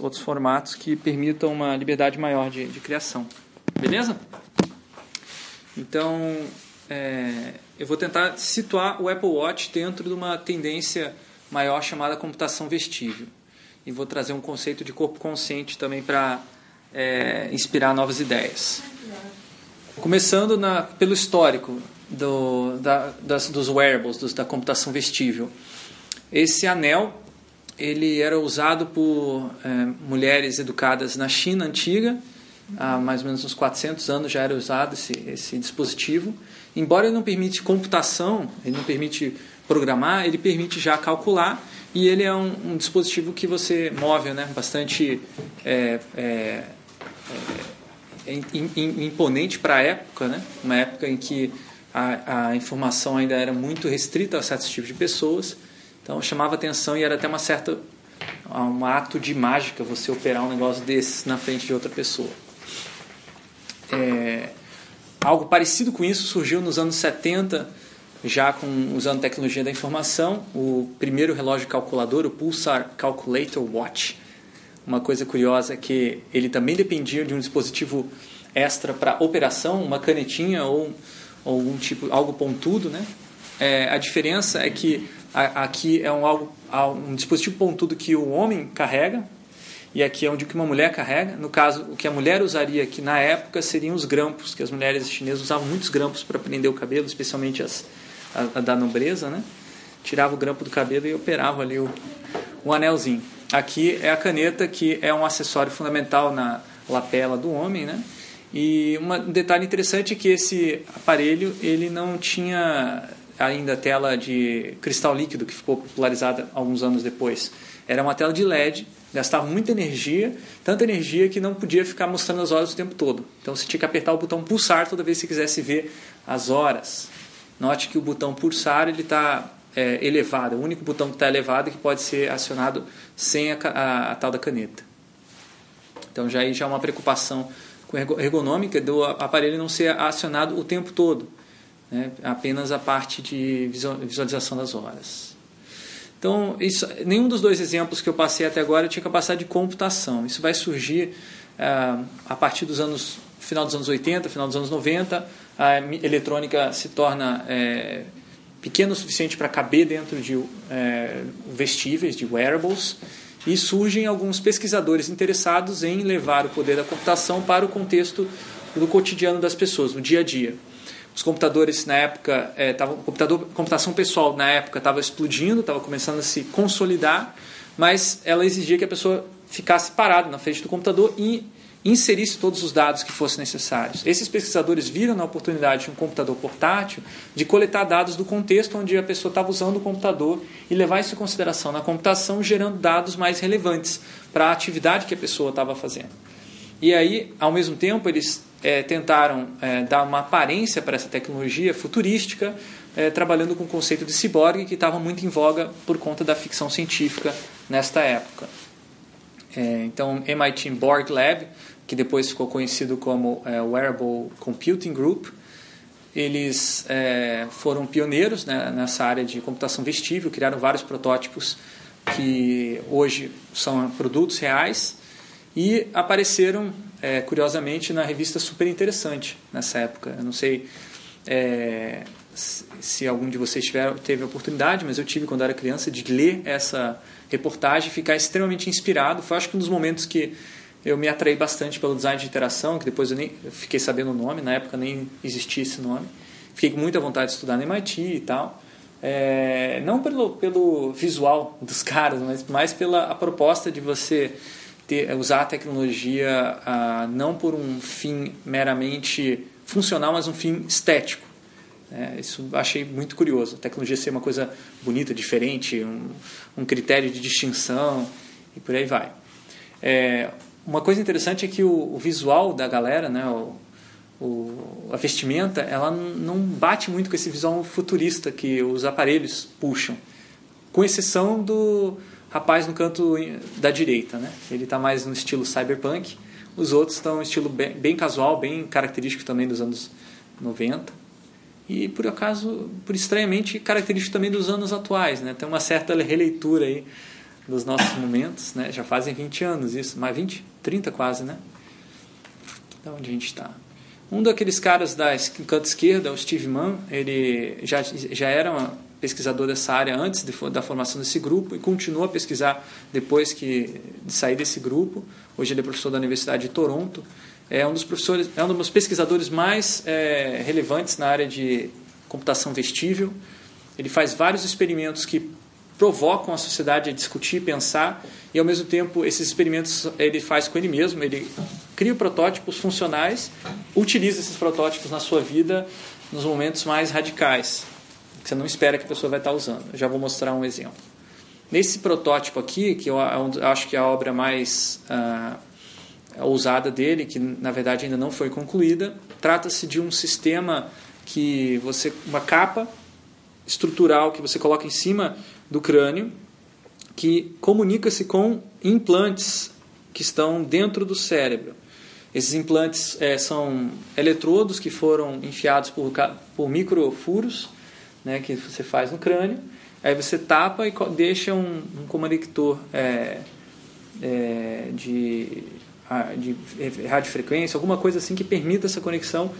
outros formatos que permitam uma liberdade maior de, de criação. Beleza? Então, é, eu vou tentar situar o Apple Watch dentro de uma tendência maior chamada computação vestível. E vou trazer um conceito de corpo consciente também para é, inspirar novas ideias. Começando na, pelo histórico do, da, das, dos wearables, dos, da computação vestível. Esse anel ele era usado por é, mulheres educadas na China antiga, há mais ou menos uns 400 anos já era usado esse, esse dispositivo. Embora ele não permite computação, ele não permite programar, ele permite já calcular. E ele é um, um dispositivo que você move, né, bastante é, é, é imponente para a época, né, uma época em que a, a informação ainda era muito restrita a certos tipos de pessoas então chamava atenção e era até uma certa um ato de mágica você operar um negócio desse na frente de outra pessoa. É, algo parecido com isso surgiu nos anos 70, já com, usando tecnologia da informação, o primeiro relógio calculador, o Pulsar Calculator Watch. Uma coisa curiosa é que ele também dependia de um dispositivo extra para operação, uma canetinha ou, ou um tipo algo pontudo, né? É, a diferença é que aqui é um, algo, um dispositivo pontudo que o homem carrega e aqui é onde que uma mulher carrega. No caso, o que a mulher usaria aqui na época seriam os grampos, que as mulheres chinesas usavam muitos grampos para prender o cabelo, especialmente as a, a da nobreza, né? Tirava o grampo do cabelo e operava ali o, o anelzinho. Aqui é a caneta, que é um acessório fundamental na lapela do homem, né? E um detalhe interessante é que esse aparelho ele não tinha ainda tela de cristal líquido, que ficou popularizada alguns anos depois. Era uma tela de LED, gastava muita energia, tanta energia que não podia ficar mostrando as horas o tempo todo. Então você tinha que apertar o botão pulsar toda vez que quisesse ver as horas. Note que o botão pulsar ele está é, elevado, é o único botão que está elevado que pode ser acionado sem a, a, a, tal da caneta. Então já aí já é uma preocupação ergonômica do aparelho não ser acionado o tempo todo né? apenas a parte de visualização das horas. Então, isso, nenhum dos dois exemplos que eu passei até agora tinha capacidade de computação. Isso vai surgir ah, a partir dos anos final dos anos 80, final dos anos 90. A eletrônica se torna é, pequena o suficiente para caber dentro de é, vestíveis, de wearables, e surgem alguns pesquisadores interessados em levar o poder da computação para o contexto do cotidiano das pessoas, no dia a dia. Os computadores na época, é, tava, computador, computação pessoal na época estava explodindo, estava começando a se consolidar, mas ela exigia que a pessoa ficasse parada na frente do computador e inserisse todos os dados que fossem necessários. Esses pesquisadores viram na oportunidade de um computador portátil de coletar dados do contexto onde a pessoa estava usando o computador e levar isso em consideração na computação, gerando dados mais relevantes para a atividade que a pessoa estava fazendo. E aí, ao mesmo tempo, eles é, tentaram é, dar uma aparência para essa tecnologia futurística, é, trabalhando com o conceito de ciborgue, que estava muito em voga por conta da ficção científica nesta época. É, então, MIT Borg Lab, que depois ficou conhecido como é, Wearable Computing Group, eles é, foram pioneiros né, nessa área de computação vestível, criaram vários protótipos que hoje são produtos reais e apareceram, é, curiosamente, na revista Super Interessante nessa época. Eu não sei é, se algum de vocês tiver, teve a oportunidade, mas eu tive quando era criança de ler essa reportagem e ficar extremamente inspirado. Foi acho que um dos momentos que eu me atraí bastante pelo design de interação, que depois eu nem fiquei sabendo o nome, na época nem existia esse nome. Fiquei com muita vontade de estudar no MIT e tal. É, não pelo, pelo visual dos caras, mas mais pela a proposta de você ter, usar a tecnologia ah, não por um fim meramente funcional, mas um fim estético. É, isso achei muito curioso. A tecnologia ser uma coisa bonita, diferente, um, um critério de distinção e por aí vai. É, uma coisa interessante é que o, o visual da galera, né, o, o, a vestimenta, ela não bate muito com esse visual futurista que os aparelhos puxam, com exceção do, rapaz no canto da direita, né? Ele está mais no estilo cyberpunk. Os outros estão no estilo bem, bem, casual, bem característico também dos anos 90. E por acaso, por estranhamente, característico também dos anos atuais, né? Tem uma certa releitura aí dos nossos momentos, né? Já fazem 20 anos isso, mais 20, 30 quase, né? Da onde a gente está. Um daqueles caras da canto esquerda, o Steve Mann, ele já, já era um pesquisador dessa área antes de, da formação desse grupo e continua a pesquisar depois que, de sair desse grupo. Hoje ele é professor da Universidade de Toronto. É um dos professores, é um dos pesquisadores mais é, relevantes na área de computação vestível. Ele faz vários experimentos que provocam a sociedade a discutir, pensar, e ao mesmo tempo esses experimentos ele faz com ele mesmo, ele cria protótipos funcionais, utiliza esses protótipos na sua vida nos momentos mais radicais, que você não espera que a pessoa vai estar usando. Eu já vou mostrar um exemplo. Nesse protótipo aqui, que eu acho que é a obra mais uh, ousada dele, que na verdade ainda não foi concluída, trata-se de um sistema que você uma capa estrutural que você coloca em cima do crânio que comunica-se com implantes que estão dentro do cérebro. Esses implantes é, são eletrodos que foram enfiados por, por microfuros né, que você faz no crânio. Aí você tapa e deixa um, um conector é, é, de, de radiofrequência, alguma coisa assim que permita essa conexão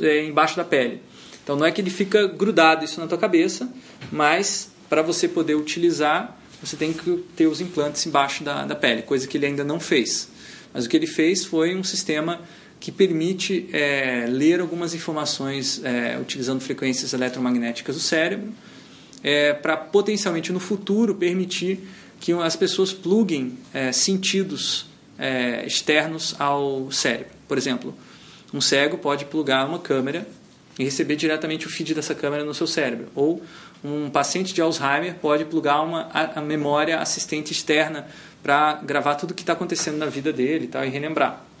é, embaixo da pele. Então não é que ele fica grudado isso na tua cabeça, mas para você poder utilizar, você tem que ter os implantes embaixo da, da pele, coisa que ele ainda não fez. Mas o que ele fez foi um sistema que permite é, ler algumas informações é, utilizando frequências eletromagnéticas do cérebro, é, para potencialmente no futuro permitir que as pessoas pluguem é, sentidos é, externos ao cérebro. Por exemplo, um cego pode plugar uma câmera e receber diretamente o feed dessa câmera no seu cérebro. Ou um paciente de Alzheimer pode plugar uma a, a memória assistente externa para gravar tudo o que está acontecendo na vida dele e, tal, e relembrar.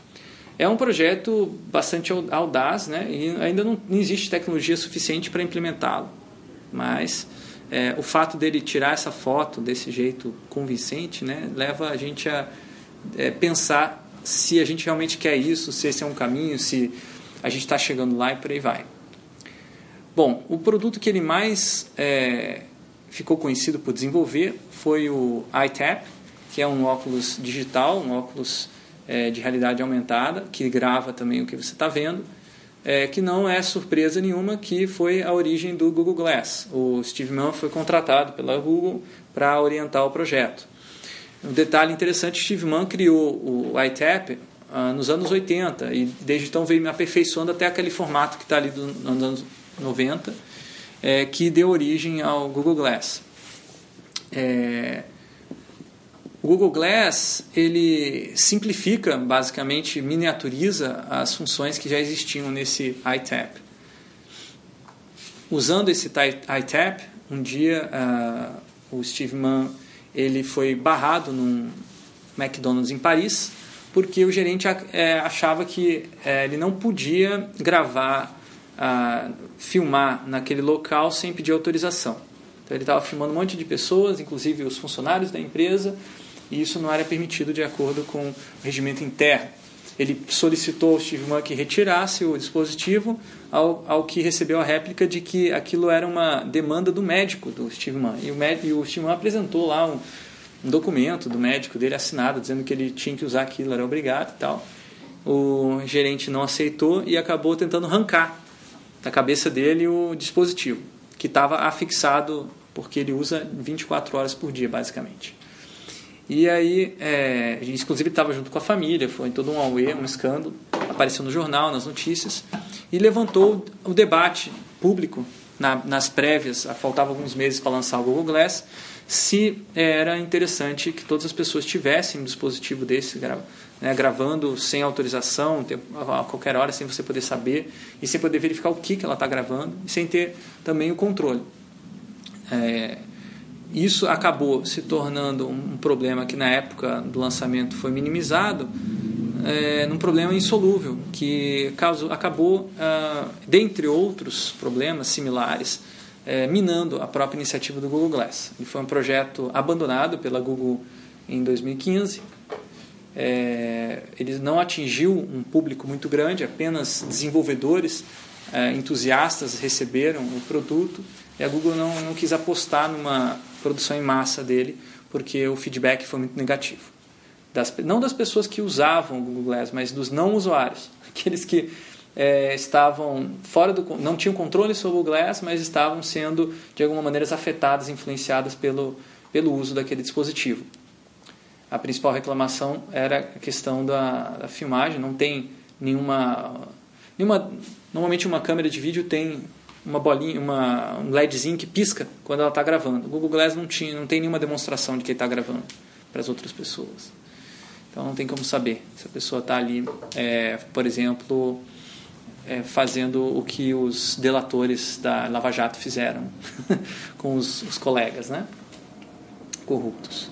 É um projeto bastante audaz, né? E ainda não, não existe tecnologia suficiente para implementá-lo. Mas é, o fato dele tirar essa foto desse jeito convincente, né, leva a gente a é, pensar se a gente realmente quer isso, se esse é um caminho, se a gente está chegando lá e por aí vai. Bom, o produto que ele mais é, ficou conhecido por desenvolver foi o iTap, que é um óculos digital, um óculos é, de realidade aumentada, que grava também o que você está vendo, é, que não é surpresa nenhuma que foi a origem do Google Glass. O Steve Mann foi contratado pela Google para orientar o projeto. Um detalhe interessante, Steve Mann criou o iTap ah, nos anos 80 e desde então veio me aperfeiçoando até aquele formato que está ali do, nos anos 90, é, que deu origem ao Google Glass. É, o Google Glass ele simplifica, basicamente miniaturiza as funções que já existiam nesse iTap. Usando esse iTap, um dia uh, o Steve Mann ele foi barrado num McDonald's em Paris porque o gerente é, achava que é, ele não podia gravar a filmar naquele local sem pedir autorização. Então ele estava filmando um monte de pessoas, inclusive os funcionários da empresa, e isso não era permitido de acordo com o regimento interno. Ele solicitou ao Steve Mann que retirasse o dispositivo, ao, ao que recebeu a réplica de que aquilo era uma demanda do médico do Steve Mann. E o, médico, e o Steve Mann apresentou lá um, um documento do médico dele assinado, dizendo que ele tinha que usar aquilo, era obrigado e tal. O gerente não aceitou e acabou tentando arrancar da cabeça dele o dispositivo, que estava afixado, porque ele usa 24 horas por dia, basicamente. E aí, é, a gente inclusive estava junto com a família, foi todo um auê, um escândalo, apareceu no jornal, nas notícias, e levantou o debate público na, nas prévias, faltavam alguns meses para lançar o Google Glass, se era interessante que todas as pessoas tivessem um dispositivo desse né, gravando sem autorização, a qualquer hora, sem você poder saber e sem poder verificar o que, que ela está gravando e sem ter também o controle. É, isso acabou se tornando um problema que na época do lançamento foi minimizado, é, num problema insolúvel, que acabou, ah, dentre outros problemas similares, é, minando a própria iniciativa do Google Glass. Ele foi um projeto abandonado pela Google em 2015 é, ele não atingiu um público muito grande, apenas desenvolvedores é, entusiastas receberam o produto e a Google não, não quis apostar numa produção em massa dele, porque o feedback foi muito negativo. Das, não das pessoas que usavam o Google Glass, mas dos não usuários, aqueles que é, estavam fora do não tinham controle sobre o Glass, mas estavam sendo de alguma maneira afetadas, influenciadas pelo pelo uso daquele dispositivo. A principal reclamação era a questão da, da filmagem, não tem nenhuma nenhuma normalmente uma câmera de vídeo tem uma bolinha, uma, um LEDzinho que pisca quando ela está gravando. O Google Glass não tinha, não tem nenhuma demonstração de que ele está gravando para as outras pessoas. Então não tem como saber se a pessoa está ali, é, por exemplo, é, fazendo o que os delatores da Lava Jato fizeram com os, os, colegas, né? Corruptos.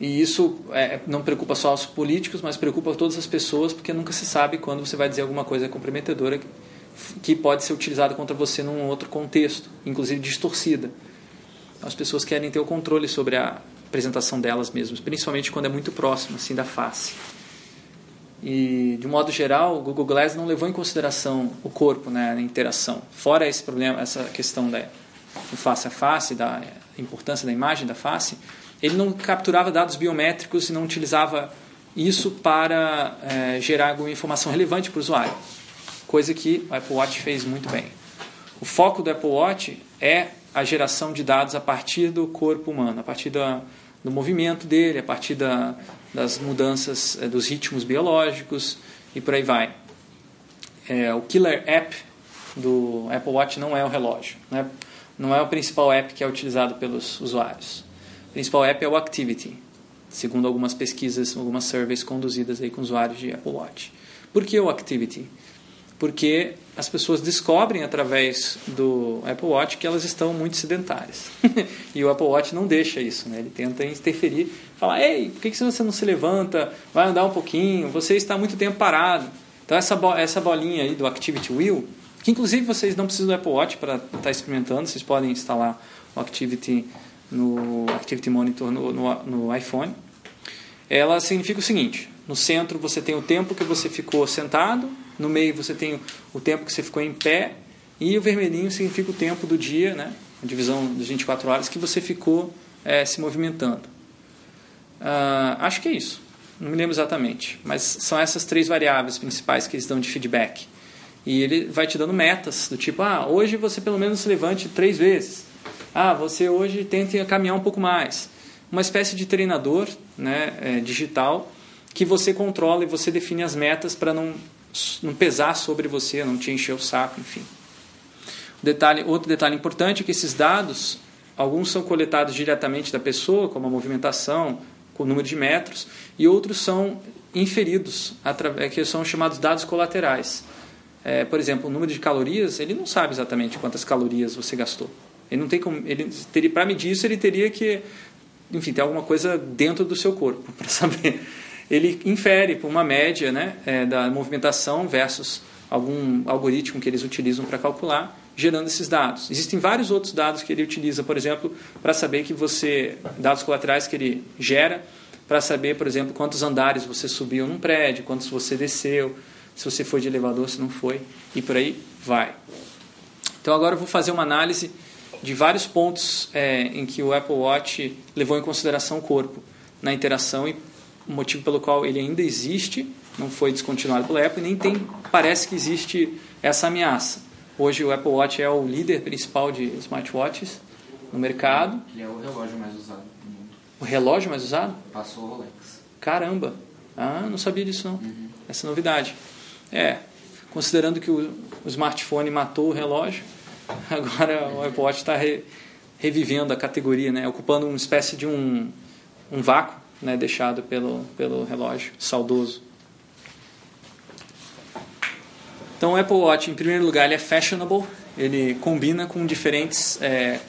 E isso é, não preocupa só os políticos, mas preocupa todas as pessoas, porque nunca se sabe quando você vai dizer alguma coisa comprometedora que pode ser utilizada contra você num outro contexto, inclusive distorcida. As pessoas querem ter o controle sobre a apresentação delas mesmas, principalmente quando é muito próximo assim da face. E de modo geral, o Google Glass não levou em consideração o corpo, né, a interação. Fora esse problema, essa questão da face a face, da importância da imagem da face, ele não capturava dados biométricos e não utilizava isso para é, gerar alguma informação relevante para o usuário coisa que o Apple Watch fez muito bem. O foco do Apple Watch é a geração de dados a partir do corpo humano, a partir da, do movimento dele, a partir da, das mudanças é, dos ritmos biológicos e por aí vai. É, o killer app do Apple Watch não é o relógio, né? não é o principal app que é utilizado pelos usuários. O principal app é o Activity, segundo algumas pesquisas, algumas surveys conduzidas aí com usuários de Apple Watch. Por que o Activity? Porque as pessoas descobrem através do Apple Watch que elas estão muito sedentárias. e o Apple Watch não deixa isso, né? ele tenta interferir, falar: ei, por que você não se levanta? Vai andar um pouquinho, você está muito tempo parado. Então, essa, essa bolinha aí do Activity Wheel, que inclusive vocês não precisam do Apple Watch para estar tá experimentando, vocês podem instalar o Activity, no, Activity Monitor no, no, no iPhone. Ela significa o seguinte: no centro você tem o tempo que você ficou sentado, no meio você tem o tempo que você ficou em pé e o vermelhinho significa o tempo do dia, né? a divisão das 24 horas que você ficou é, se movimentando. Uh, acho que é isso, não me lembro exatamente, mas são essas três variáveis principais que eles dão de feedback. E ele vai te dando metas, do tipo, ah, hoje você pelo menos se levante três vezes. Ah, você hoje tente caminhar um pouco mais. Uma espécie de treinador né, é, digital que você controla e você define as metas para não não pesar sobre você, não te encher o saco, enfim. Detalhe, outro detalhe importante é que esses dados, alguns são coletados diretamente da pessoa, como a movimentação, com o número de metros, e outros são inferidos, é, que são chamados dados colaterais. É, por exemplo, o número de calorias, ele não sabe exatamente quantas calorias você gastou. Ele não tem como, ele teria para medir isso, ele teria que, enfim, ter alguma coisa dentro do seu corpo para saber ele infere por uma média né, é, da movimentação versus algum algoritmo que eles utilizam para calcular, gerando esses dados. Existem vários outros dados que ele utiliza, por exemplo, para saber que você, dados colaterais que ele gera, para saber, por exemplo, quantos andares você subiu num prédio, quantos você desceu, se você foi de elevador, se não foi, e por aí vai. Então agora eu vou fazer uma análise de vários pontos é, em que o Apple Watch levou em consideração o corpo na interação e o motivo pelo qual ele ainda existe, não foi descontinuado pela Apple, e nem tem, parece que existe essa ameaça. Hoje o Apple Watch é o líder principal de smartwatches no mercado. Ele é o relógio mais usado do mundo. O relógio mais usado? Passou o Rolex. Caramba! Ah, não sabia disso não. Uhum. Essa novidade. É, considerando que o, o, smartphone matou o relógio, agora o Apple Watch está re, revivendo a categoria, né? ocupando uma espécie de um, um vácuo né, deixado pelo, pelo relógio saudoso. Então o Apple Watch, em primeiro lugar, ele é fashionable, ele combina com diferentes é,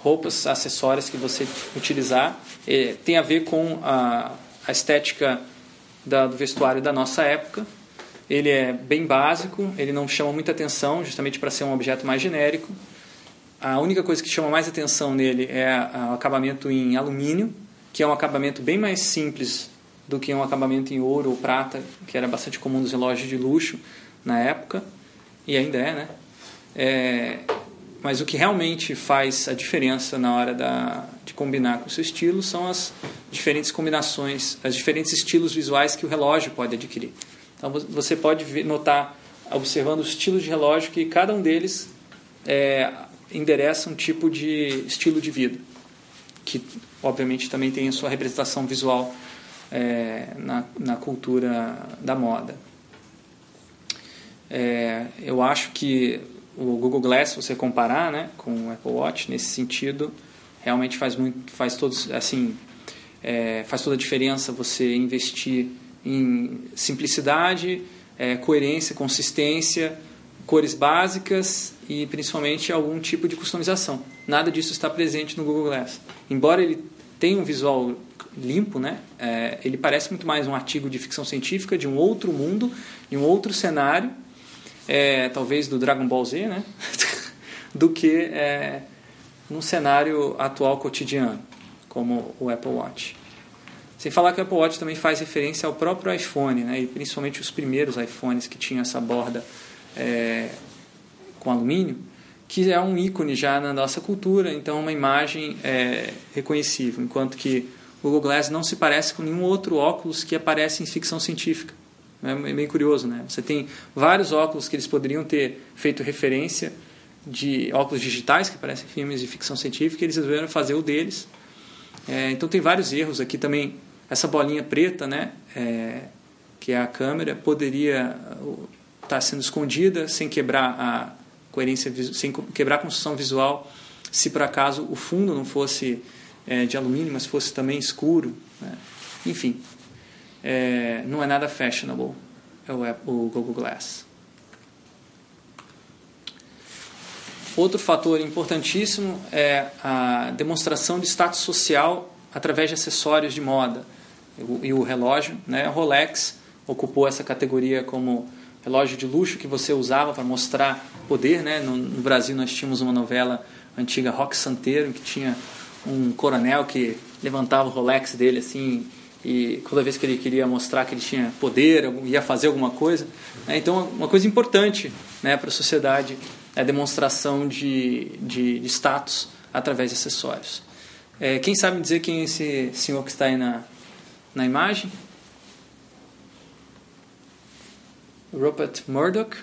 roupas, acessórios que você utilizar. É, tem a ver com a, a estética da, do vestuário da nossa época. Ele é bem básico, ele não chama muita atenção, justamente para ser um objeto mais genérico. A única coisa que chama mais atenção nele é o acabamento em alumínio, que é um acabamento bem mais simples do que um acabamento em ouro ou prata, que era bastante comum nos relógios de luxo na época, e ainda é, né? É, mas o que realmente faz a diferença na hora da, de combinar com o seu estilo são as diferentes combinações, os diferentes estilos visuais que o relógio pode adquirir. Então você pode notar, observando os estilos de relógio, que cada um deles é, endereça um tipo de estilo de vida, que obviamente também tem a sua representação visual é, na, na cultura da moda. É, eu acho que o Google Glass, se você comparar né, com o Apple Watch, nesse sentido, realmente faz muito, faz todos, assim, é, faz toda a diferença você investir em simplicidade, é, coerência, consistência, cores básicas e principalmente algum tipo de customização. Nada disso está presente no Google Glass. Embora ele tenha um visual limpo, né? É, ele parece muito mais um artigo de ficção científica de um outro mundo, de um outro cenário, é, talvez do Dragon Ball Z, né? do que é, num cenário atual cotidiano, como o Apple Watch. Sem falar que o Apple Watch também faz referência ao próprio iPhone, né? e principalmente os primeiros iPhones que tinham essa borda é, com alumínio, que é um ícone já na nossa cultura, então uma imagem é, reconhecível, enquanto que o Google Glass não se parece com nenhum outro óculos que aparece em ficção científica. É meio curioso, né? Você tem vários óculos que eles poderiam ter feito referência de óculos digitais que parecem filmes de ficção científica, e eles resolveram fazer o deles. É, então tem vários erros aqui também. Essa bolinha preta, né, é, que é a câmera, poderia estar tá sendo escondida sem quebrar a coerência, sem quebrar a construção visual, se por acaso o fundo não fosse é, de alumínio, mas fosse também escuro. Né? Enfim, é, não é nada fashionable é o, o Google Glass. Outro fator importantíssimo é a demonstração de status social através de acessórios de moda. E o relógio, né? Rolex ocupou essa categoria como relógio de luxo que você usava para mostrar poder. Né? No, no, Brasil nós tínhamos uma novela antiga, Rock Santeiro, que tinha um coronel que levantava o Rolex dele assim e toda vez que ele queria mostrar que ele tinha poder, ia fazer alguma coisa. Né? Então, uma coisa importante né, para a sociedade é a demonstração de, de, de status através de acessórios. É, quem sabe dizer quem é esse senhor que está aí na, na imagem? Rupert Murdoch,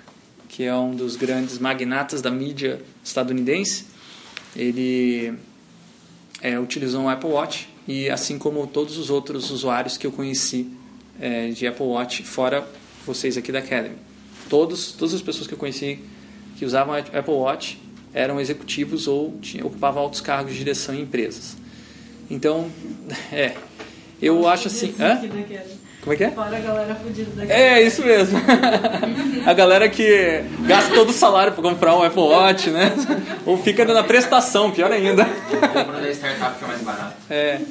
que é um dos grandes magnatas da mídia estadunidense. Ele é, utilizou um Apple Watch e assim como todos os outros usuários que eu conheci é, de Apple Watch, fora vocês aqui da Academy. Todos, todas as pessoas que eu conheci que usavam Apple Watch eram executivos ou tinham, ocupavam altos cargos de direção em empresas. Então, é, eu acho assim. Hã? Como é que é? Fora a galera fodida da É, isso mesmo. a galera que gasta todo o salário para comprar um Apple Watch, né? Ou fica na prestação, pior ainda. Comprando da startup que é mais barato. É.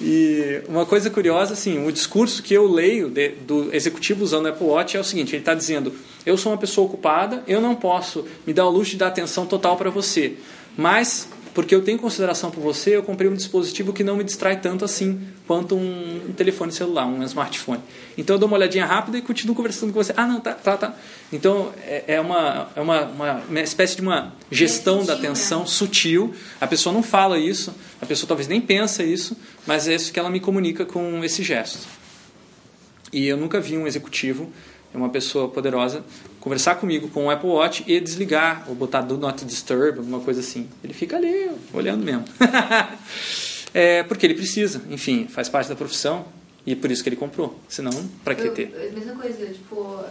E uma coisa curiosa, assim, o discurso que eu leio de, do executivo usando o Apple Watch é o seguinte: ele está dizendo, eu sou uma pessoa ocupada, eu não posso me dar o luxo de dar atenção total para você, mas porque eu tenho consideração por você, eu comprei um dispositivo que não me distrai tanto assim quanto um telefone celular, um smartphone. Então eu dou uma olhadinha rápida e continuo conversando com você. Ah, não, tá, tá, tá. Então é, é uma, é uma, uma, uma espécie de uma gestão é sutil, da atenção né? sutil. A pessoa não fala isso, a pessoa talvez nem pensa isso, mas é isso que ela me comunica com esse gesto. E eu nunca vi um executivo uma pessoa poderosa, conversar comigo com o Apple Watch e desligar, ou botar do not disturb, alguma coisa assim. Ele fica ali, olhando mesmo. é porque ele precisa, enfim, faz parte da profissão e é por isso que ele comprou. Senão, para que ter? A mesma coisa, tipo,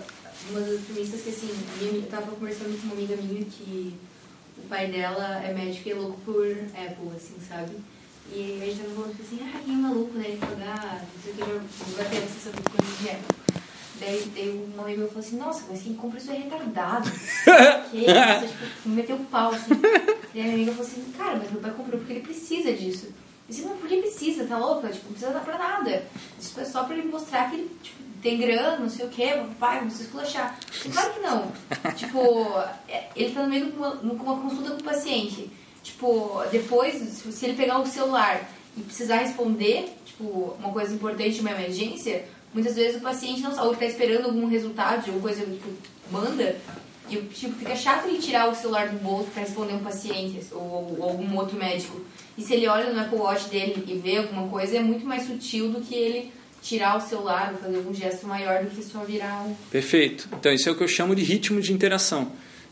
uma das premissas que assim, eu tava conversando com uma amiga minha que o pai dela é médico e é louco por Apple, assim, sabe? E a gente tava falando assim, ah, quem é maluco, né? Ele ah, não sei o que, eu vou bater essa coisa de Apple. Daí, daí um amigo meu falou assim, nossa, mas quem compra isso é retardado. que isso? Tipo, me meteu o um pau, assim. Daí a minha amiga falou assim, cara, mas meu pai comprou porque ele precisa disso. Eu disse, não, por que precisa? Tá louca? Tipo, não precisa dar pra nada. Isso é só pra ele mostrar que ele tipo, tem grana, não sei o quê, pai, não se esculachar. E claro que não. tipo, é, ele tá no meio de uma, uma consulta com o paciente. Tipo, depois, se ele pegar o celular e precisar responder, tipo, uma coisa importante, uma emergência, Muitas vezes o paciente não sabe, ou está esperando algum resultado de alguma coisa, tipo, manda, E, tipo, fica chato ele tirar o celular do bolso pra responder um paciente ou, ou algum outro médico. E se ele olha no Apple Watch dele e vê alguma coisa, é muito mais sutil do que ele tirar o celular ou fazer algum gesto maior do que só virar um... Perfeito. Então, isso é o que eu chamo de ritmo de interação.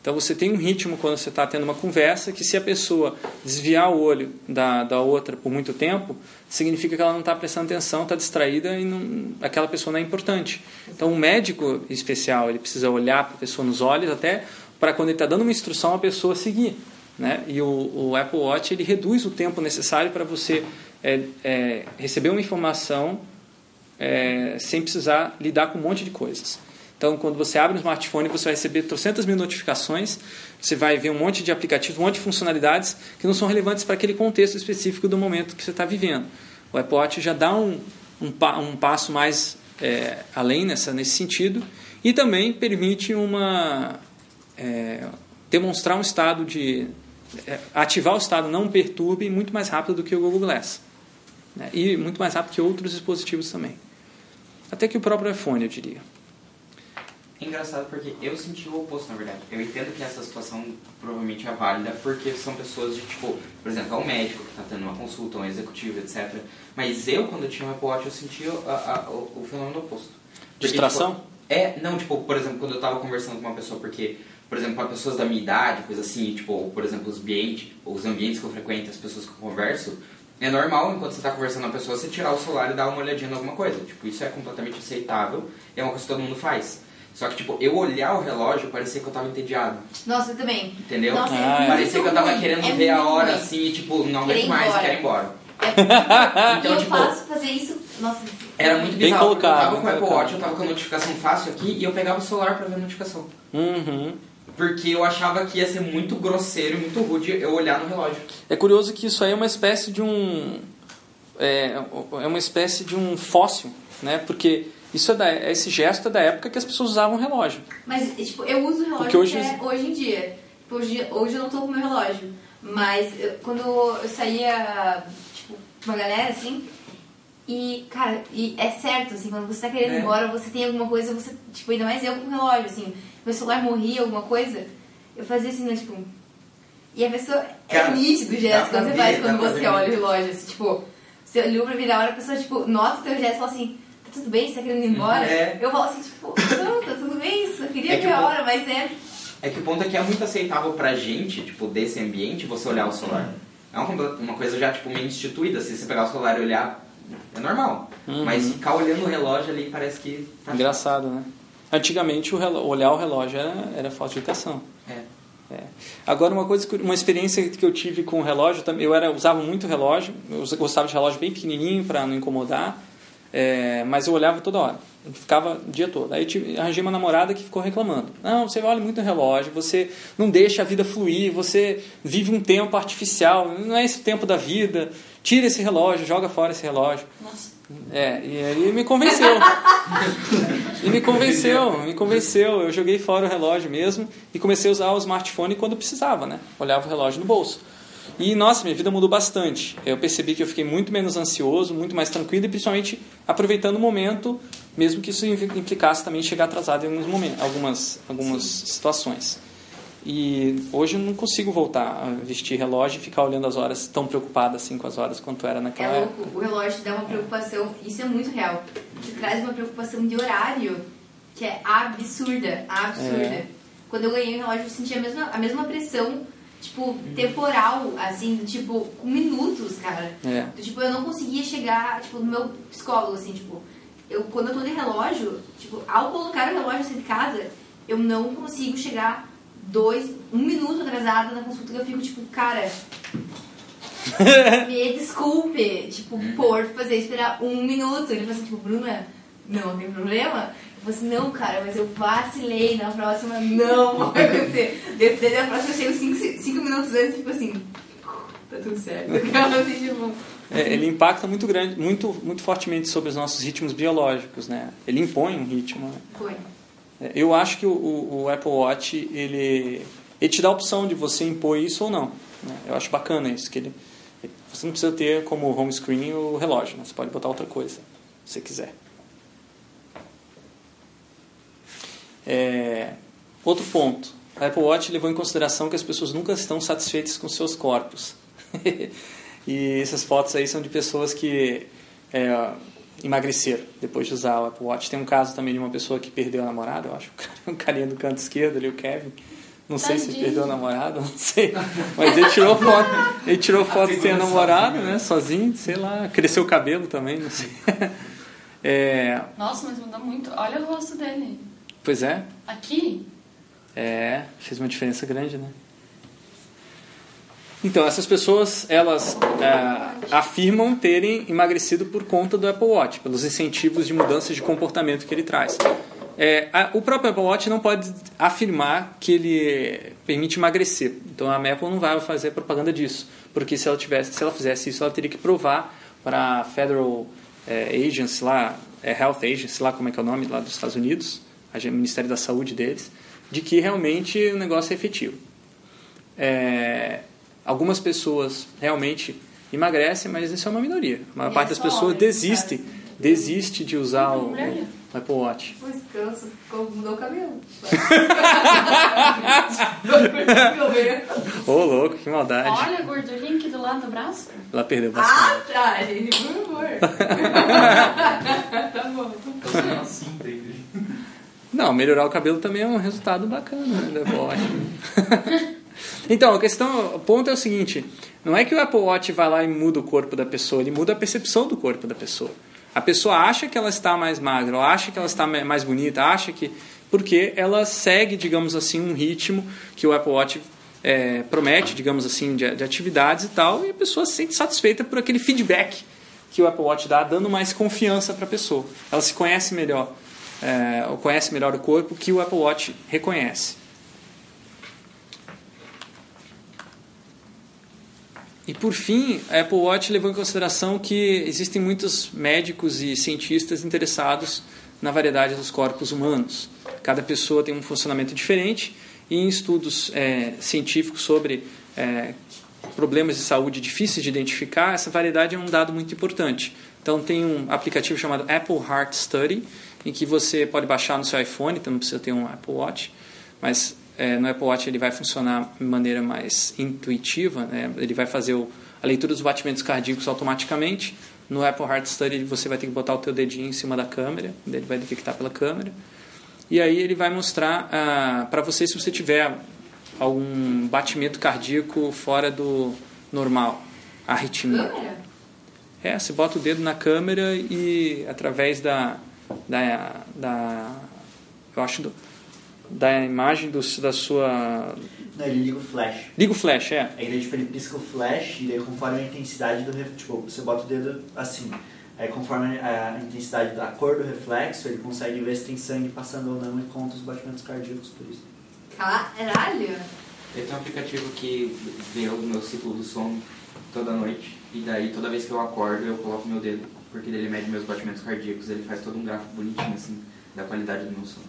Então, você tem um ritmo quando você está tendo uma conversa que, se a pessoa desviar o olho da, da outra por muito tempo, significa que ela não está prestando atenção, está distraída e não, aquela pessoa não é importante. Então, um médico especial, ele precisa olhar para a pessoa nos olhos até para quando ele está dando uma instrução, a pessoa seguir. Né? E o, o, Apple Watch ele reduz o tempo necessário para você é, é, receber uma informação é, sem precisar lidar com um monte de coisas. Então, quando você abre o smartphone, você vai receber trocentas mil notificações, você vai ver um monte de aplicativos, um monte de funcionalidades que não são relevantes para aquele contexto específico do momento que você está vivendo. O Apple Watch já dá um, um, um passo mais é, além nessa, nesse sentido e também permite uma é, demonstrar um estado de é, ativar o estado não perturbe muito mais rápido do que o Google Glass né? e muito mais rápido que outros dispositivos também até que o próprio iPhone eu diria engraçado porque eu senti o oposto, na verdade. Eu entendo que essa situação provavelmente é válida porque são pessoas de, tipo, por exemplo, é um médico que está tendo uma consulta, um executivo, etc. Mas eu, quando eu tinha um Apple Watch, eu senti a, a, o, o, fenômeno oposto. Porque, Distração? Tipo, é, não, tipo, por exemplo, quando eu estava conversando com uma pessoa, porque, por exemplo, para pessoas da minha idade, coisa assim, tipo, por exemplo, os ambientes, os ambientes que eu frequento, as pessoas que eu converso, é normal, enquanto você está conversando com a pessoa, você tirar o celular e dar uma olhadinha em alguma coisa. Tipo, isso é completamente aceitável, é uma coisa que todo mundo faz. Só que, tipo, eu olhar o relógio parecia que eu tava entediado. Nossa, eu também. Entendeu? Nossa, ah, é parecia que eu tava ruim. querendo é ver a hora ruim. assim e, tipo, não aguento mais, embora. quero ir embora. É, Então, e eu tipo, faço fazer isso. Nossa, Era muito Bem bizarro. colocado, eu tava com o Apple. Watch, eu tava com a notificação fácil aqui e eu pegava o celular pra ver a notificação. Uhum. Porque eu achava que ia ser muito grosseiro e muito rude eu olhar no relógio. É curioso que isso aí é uma espécie de um é, é uma espécie de um fóssil, né? Porque isso é da, esse gesto é da época que as pessoas usavam relógio. Mas, tipo, eu uso relógio Porque hoje- até hoje em dia. Tipo, Hoje, hoje eu não tô com meu relógio. Mas eu- quando eu saía, tipo, com uma galera, assim... E, cara, e é certo, assim, quando você tá querendo ir É. embora, você tem alguma coisa, você... Tipo, ainda mais eu com relógio, assim. Meu celular morria, alguma coisa. Eu fazia assim, né, tipo... E a pessoa... Cara, é nítido o gesto quando você ver, faz quando você ver. olha o relógio, assim, tipo... Você olhou pra virar a hora, a pessoa, tipo, nota o teu gesto e fala assim... Tudo bem? Você tá querendo ir embora? É. Eu falo assim, tipo... Não, tá tudo bem, só queria É que a hora, mas é... É que o ponto é que é muito aceitável pra gente, tipo, desse ambiente, você olhar o celular. É uma, uma coisa já, tipo, meio instituída. Se você pegar o celular e olhar, é normal. Uhum. Mas ficar olhando o relógio ali parece que tá... Engraçado, né? Antigamente o relo- olhar o relógio era, era falta de educação. É. É. Agora uma coisa, uma experiência que eu tive com o relógio, também- eu era usava muito relógio, eu gostava de relógio bem pequenininho para não incomodar, é, mas eu olhava toda hora, ficava o dia todo. Aí tive, arranjei uma namorada que ficou reclamando. Não, você olha muito no relógio, você não deixa a vida fluir, você vive um tempo artificial, não é esse o tempo da vida. Tira esse relógio, joga fora esse relógio. Nossa. É, e aí me convenceu. e me convenceu, me convenceu. Eu joguei fora o relógio mesmo e comecei a usar o smartphone quando precisava, né? Olhava o relógio no bolso. E, nossa, minha vida mudou bastante. Eu percebi que eu fiquei muito menos ansioso, muito mais tranquilo e principalmente aproveitando o momento, mesmo que isso implicasse também chegar atrasado em alguns momentos, algumas, algumas situações. E hoje eu não consigo voltar a vestir relógio e ficar olhando as horas tão preocupado assim com as horas quanto era naquela É época. o relógio dá uma preocupação, isso é muito real. Te traz uma preocupação de horário que é absurda, absurda. É. Quando eu ganhei o relógio, eu senti a mesma, a mesma pressão, tipo, temporal, assim, tipo, com minutos, cara. É. Tipo, eu não conseguia chegar, tipo, no meu psicólogo, assim, tipo, eu, quando eu tô de relógio, tipo, ao colocar o relógio assim de casa, eu não consigo chegar dois, um minuto atrasada na consulta que eu fico, tipo, cara, me desculpe, tipo, por fazer esperar um minuto. Ele falou assim, tipo, Bruna, não tem problema? Eu falei assim, não, cara, mas eu vacilei na próxima, não vai acontecer. Desde a próxima eu chego cinco, cinco minutos antes, tipo assim, tá tudo certo. Assim, tipo, É, ele impacta muito grande, muito, muito fortemente sobre os nossos ritmos biológicos, né? Ele impõe um ritmo. né? foi. É, Eu acho que o, o- o Apple Watch ele, ele te dá a opção de você impor isso ou não. né? Eu acho bacana isso que ele, você não precisa ter como home screen o relógio, né? você pode botar outra coisa, se você quiser. É, outro ponto, a Apple Watch levou em consideração que as pessoas nunca estão satisfeitas com seus corpos. e essas fotos aí são de pessoas que é, emagreceram depois de usar o Apple Watch. Tem um caso também de uma pessoa que perdeu a namorada, eu acho, um carinha do canto esquerdo ali, o Kevin. Não sei Tadinho. se perdeu a namorada, não sei. Mas ele tirou foto, ele tirou foto sem a namorada, né? Sozinho, sei lá, cresceu o cabelo também, não sei. É, Nossa, mas mudou muito. Olha o rosto dele. Pois é, Aqui, É, fez uma diferença grande, né? Então, essas pessoas, elas é, afirmam terem emagrecido por conta do Apple Watch, pelos incentivos de mudança de comportamento que ele traz. É, a- o próprio Apple Watch não pode afirmar que ele permite emagrecer. Então, a Apple não vai fazer propaganda disso, porque se ela tivesse, se ela fizesse isso, ela teria que provar para a Federal é, Agency lá, é, Health Agency lá, como é que é o nome lá dos Estados Unidos, a gen- Ministério da Saúde deles, de que realmente o negócio é efetivo. É, algumas pessoas realmente emagrecem, mas isso é uma minoria. A maior E parte é das pessoas desiste, caso. desiste de usar o, o Apple Watch. Descanso, mudou o cabelo. Ô, louco, que maldade. olha a gordurinha aqui do lado do braço. Ela perdeu bastante. ah, tá, gente, por favor. tá bom. assim, entende? Não, melhorar o cabelo também é um resultado bacana, né? do Apple Watch. então, a questão, o ponto é o seguinte: não é que o Apple Watch vai lá e muda o corpo da pessoa, ele muda a percepção do corpo da pessoa. A pessoa acha que ela está mais magra, ou acha que ela está mais bonita, acha que. Porque ela segue, digamos assim, um ritmo que o Apple Watch é, promete, digamos assim, de, de atividades e tal, e a pessoa se sente satisfeita por aquele feedback que o Apple Watch dá, dando mais confiança para a pessoa. Ela se conhece melhor, é, ou conhece melhor o corpo que o Apple Watch reconhece. E por fim, a Apple Watch levou em consideração que existem muitos médicos e cientistas interessados na variedade dos corpos humanos. Cada pessoa tem um funcionamento diferente e em estudos é, científicos sobre é, problemas de saúde difíceis de identificar, essa variedade é um dado muito importante. Então tem um aplicativo chamado Apple Heart Study, em que você pode baixar no seu iPhone, então não precisa ter um Apple Watch, mas é, no Apple Watch ele vai funcionar de maneira mais intuitiva, né? ele vai fazer o, a leitura dos batimentos cardíacos automaticamente. No Apple Heart Study você vai ter que botar o teu dedinho em cima da câmera, ele vai detectar pela câmera. E aí ele vai mostrar ah, para você se você tiver algum batimento cardíaco fora do normal, arritmia. É, você bota o dedo na câmera e através da, da, da eu acho, do, da imagem do, da sua... Não, ele liga o flash. Liga o flash, é. Aí daí, tipo, ele pisca o flash e daí conforme a intensidade do. Tipo, você bota o dedo assim. Aí conforme a intensidade da cor do reflexo, ele consegue ver se tem sangue passando ou não e conta os batimentos cardíacos por isso. Caralho. Eu tenho um aplicativo que vê o meu ciclo do sono toda noite. E daí toda vez que eu acordo eu coloco meu dedo. Porque ele mede meus batimentos cardíacos. Ele faz todo um gráfico bonitinho assim da qualidade do meu sono.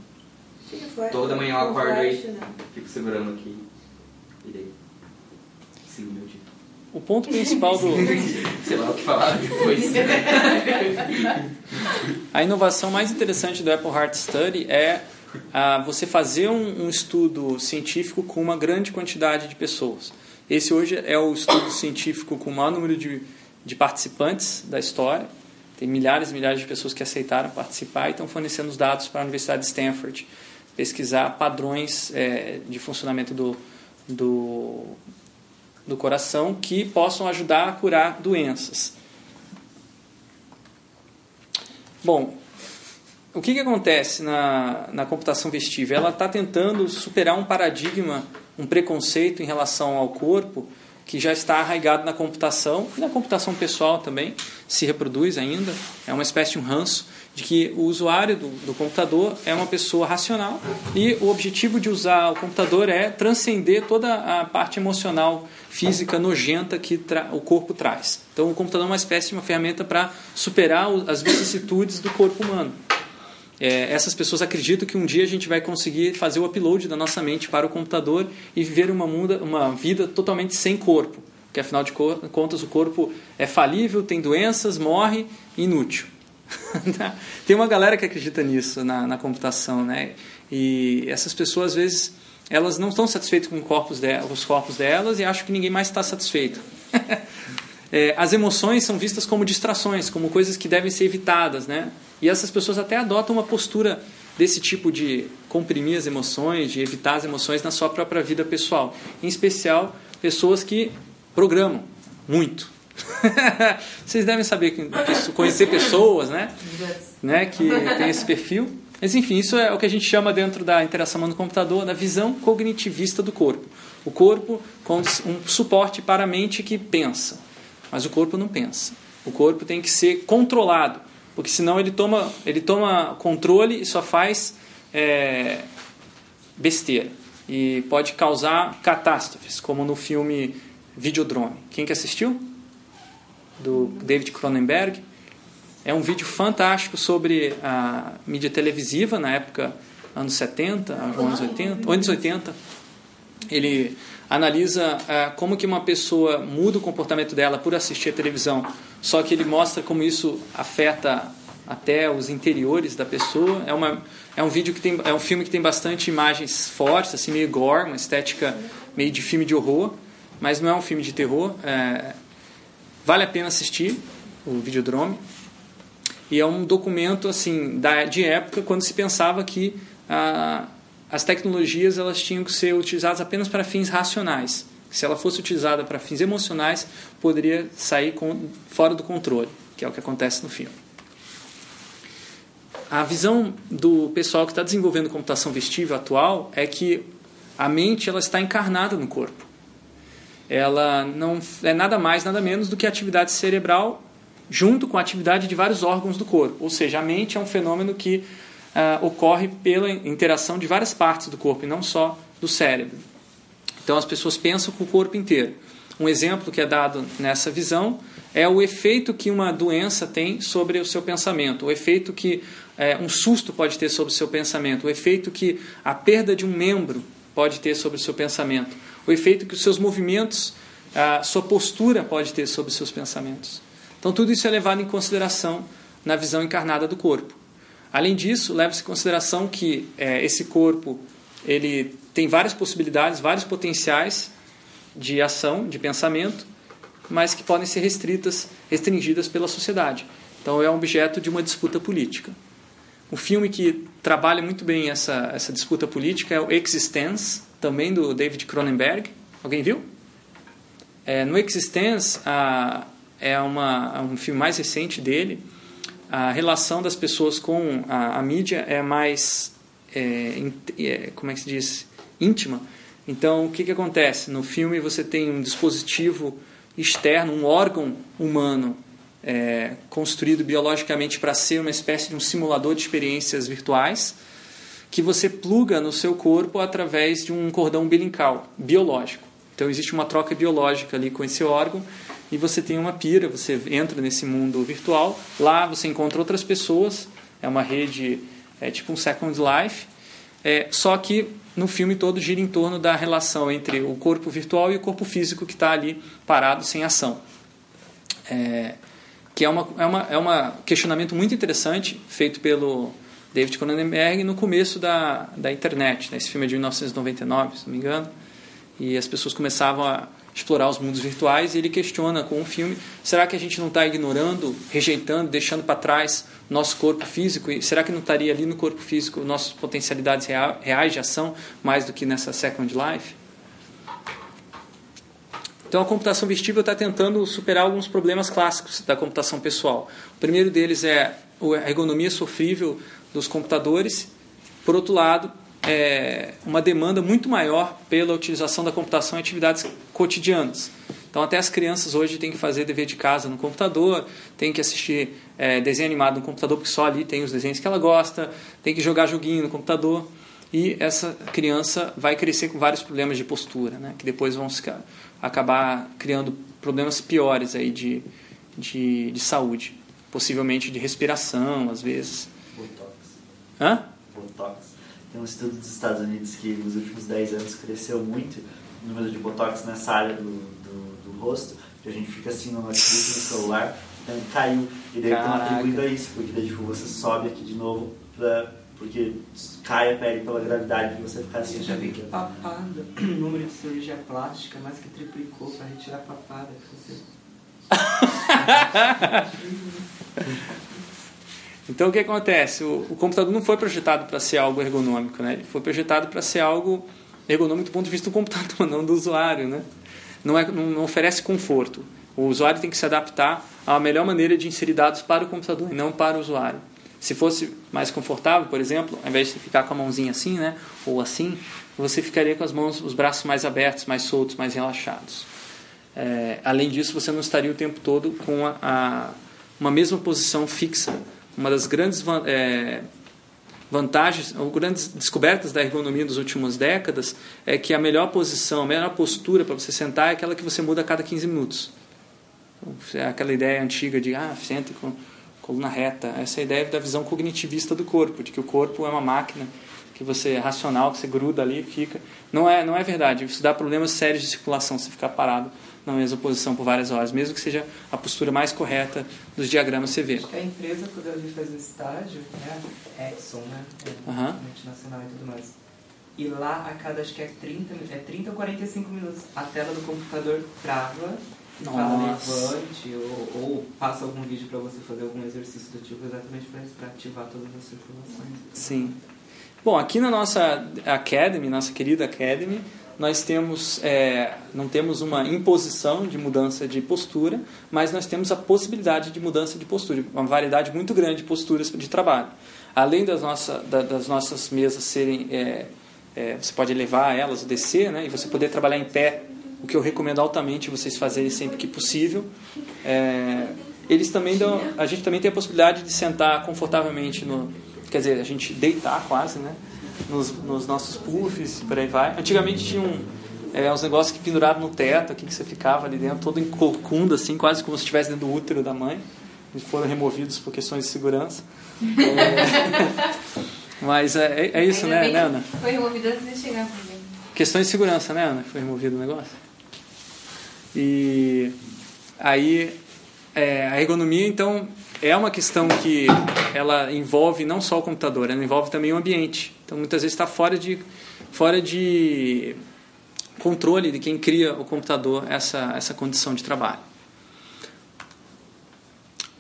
Toda manhã eu acordo aí, fico segurando aqui. E daí sigo meu dia. O ponto principal do... Sei lá o que falar depois. A inovação mais interessante do Apple Heart Study é ah, você fazer um, um estudo científico com uma grande quantidade de pessoas. Esse hoje é o estudo científico com o maior número de, de participantes da história. Tem milhares e milhares de pessoas que aceitaram participar e estão fornecendo os dados para a Universidade de Stanford pesquisar padrões eh, de funcionamento do, do, do coração que possam ajudar a curar doenças. Bom, o que, que acontece na, na computação vestível? Ela está tentando superar um paradigma, um preconceito em relação ao corpo que já está arraigado na computação e na computação pessoal também, se reproduz ainda. É uma espécie de um ranço de que o usuário do, do computador é uma pessoa racional e o objetivo de usar o computador é transcender toda a parte emocional, física, nojenta que o corpo traz. Então o computador é uma espécie de uma ferramenta para superar as vicissitudes do corpo humano. É, essas pessoas acreditam que um dia a gente vai conseguir fazer o upload da nossa mente para o computador e viver uma, muda, uma vida totalmente sem corpo. Porque afinal de co- contas o corpo é falível, tem doenças, morre, inútil. tem uma galera que acredita nisso na, na computação, né? E essas pessoas às vezes elas não estão satisfeitas com corpos de, os corpos delas e acham que ninguém mais está satisfeito. É, as emoções são vistas como distrações, como coisas que devem ser evitadas, né? E essas pessoas até adotam uma postura desse tipo de comprimir as emoções, de evitar as emoções na sua própria vida pessoal. Em especial, pessoas que programam muito. Vocês devem saber conhecer pessoas, né? né? Que tem esse perfil. Mas enfim, isso é o que a gente chama dentro da interação humano-computador da visão cognitivista do corpo. O corpo como um suporte para a mente que pensa, mas o corpo não pensa. O corpo tem que ser controlado, porque senão ele toma, ele toma controle e só faz é, besteira. E pode causar catástrofes, como no filme Videodrome. Quem que assistiu? Do David Cronenberg. É um vídeo fantástico sobre a mídia televisiva na época, anos 70, anos 80, anos 80. Ele analisa uh, como que uma pessoa muda o comportamento dela por assistir a televisão, só que ele mostra como isso afeta até os interiores da pessoa. É, uma, é um vídeo que tem, é um filme que tem bastante imagens fortes, assim meio gore, uma estética meio de filme de horror, mas não é um filme de terror. É, vale a pena assistir o Videodrome. E é um documento assim da, de época quando se pensava que ah, as tecnologias elas tinham que ser utilizadas apenas para fins racionais. Se ela fosse utilizada para fins emocionais, poderia sair com, fora do controle, que é o que acontece no filme. A visão do pessoal que está desenvolvendo computação vestível atual é que a mente ela está encarnada no corpo. Ela não é nada mais, nada menos do que atividade cerebral junto com a atividade de vários órgãos do corpo. Ou seja, a mente é um fenômeno que uh, ocorre pela interação de várias partes do corpo e não só do cérebro. Então as pessoas pensam com o corpo inteiro. Um exemplo que é dado nessa visão é o efeito que uma doença tem sobre o seu pensamento, o efeito que é, um susto pode ter sobre o seu pensamento, o efeito que a perda de um membro pode ter sobre o seu pensamento, o efeito que os seus movimentos, a sua postura pode ter sobre os seus pensamentos. Então, tudo isso é levado em consideração na visão encarnada do corpo. Além disso, leva-se em consideração que é, esse corpo ele tem várias possibilidades, vários potenciais de ação, de pensamento, mas que podem ser restritas, restringidas pela sociedade. Então, é um objeto de uma disputa política. Um filme que trabalha muito bem essa, essa disputa política é o Existence, também do David Cronenberg. Alguém viu? É, no Existence, a, é uma, é um filme mais recente dele. A relação das pessoas com a, a mídia é mais, é, é, como é que se diz, íntima. Então, o que, que acontece? No filme você tem um dispositivo externo, um órgão humano é, construído biologicamente para ser uma espécie de um simulador de experiências virtuais que você pluga no seu corpo através de um cordão umbilical biológico. Então existe uma troca biológica ali com esse órgão e você tem uma pira, você entra nesse mundo virtual, lá você encontra outras pessoas, é uma rede, é tipo um Second Life, é, só que no filme todo gira em torno da relação entre o corpo virtual e o corpo físico que está ali parado sem ação. É, que é um é uma, é uma questionamento muito interessante feito pelo David Cronenberg no começo da, da internet. Né? Esse filme é de 1999, se não me engano, e as pessoas começavam a explorar os mundos virtuais e ele questiona com o filme será que a gente não está ignorando rejeitando deixando para trás nosso corpo físico? E será que não estaria ali no corpo físico nossas potencialidades reais de ação mais do que nessa second life? Então a computação vestível está tentando superar alguns problemas clássicos da computação pessoal. O primeiro deles é a ergonomia sofrível dos computadores. Por outro lado é, uma demanda muito maior pela utilização da computação em atividades cotidianas. Então, até as crianças hoje têm que fazer dever de casa no computador, têm que assistir é, desenho animado no computador, porque só ali tem os desenhos que ela gosta, tem que jogar joguinho no computador. E essa criança vai crescer com vários problemas de postura, né, que depois vão acabar criando problemas piores aí de, de, de saúde, possivelmente de respiração, às vezes. Botox. Hã? Botox. Tem um estudo dos Estados Unidos que nos últimos 10 anos cresceu muito o número de botox nessa área do, do, do rosto, que a gente fica assim no notebook, no celular, então caiu. E daí estão atribuindo a isso, porque daí tipo, você sobe aqui de novo para porque cai a pele pela gravidade de você ficar assim. Eu já vi que papada, o número de cirurgia plástica mais que triplicou para retirar a papada. que você- Então o que acontece? O, o computador não foi projetado para ser algo ergonômico, né? Ele foi projetado para ser algo ergonômico do ponto de vista do computador, não do usuário, né? Não, é, não, não oferece conforto. O usuário tem que se adaptar à melhor maneira de inserir dados para o computador e não para o usuário. Se fosse mais confortável, por exemplo, ao invés de ficar com a mãozinha assim, né, ou assim, você ficaria com as mãos, os braços mais abertos, mais soltos, mais relaxados. É, além disso, você não estaria o tempo todo com a, a- uma mesma posição fixa. Uma das grandes é, vantagens, ou grandes descobertas da ergonomia das últimas décadas é que a melhor posição, a melhor postura para você sentar é aquela que você muda a cada 15 minutos. É aquela ideia antiga de, ah, senta com coluna reta. Essa é a ideia da visão cognitivista do corpo, de que o corpo é uma máquina que você é racional, que você gruda ali e fica. Não é, não é verdade. Isso dá problemas sérios de circulação se ficar parado na mesma posição por várias horas, mesmo que seja a postura mais correta dos diagramas CV. Acho que a empresa, quando eu vi fazer estágio, né? Exxon, né? É Aham. multinacional e tudo mais. E lá, a cada, acho que é 30, é 30 ou 45 minutos, a tela do computador trava Nossa. levante ou, ou passa algum vídeo para você fazer algum exercício do tipo, exatamente para ativar todas as circulações. Sim. Bom, aqui na nossa Academy, nossa querida Academy, nós temos, é, não temos uma imposição de mudança de postura, mas nós temos a possibilidade de mudança de postura, uma variedade muito grande de posturas de trabalho. Além das, nossa, da- das nossas mesas serem, é, é, você pode elevar elas, descer, né, e você poder trabalhar em pé, o que eu recomendo altamente vocês fazerem sempre que possível. É, eles também dão, a gente também tem a possibilidade de sentar confortavelmente no, quer dizer, a gente deitar quase, né? Nos, nos nossos puffs, por aí vai. Antigamente tinha um, é, uns negócios que penduravam no teto, aqui que você ficava ali dentro, todo encocunda, assim, quase como se estivesse dentro do útero da mãe. Eles foram removidos por questões de segurança. É, mas é, é- é isso, né, né, Ana? Foi removido antes de chegar mim. Questões de segurança, né, Ana? Foi removido o negócio. E aí, é, a ergonomia, então, é uma questão que ela envolve não só o computador, ela envolve também o ambiente. Então, muitas vezes está fora de, fora de controle de quem cria o computador essa, essa condição de trabalho.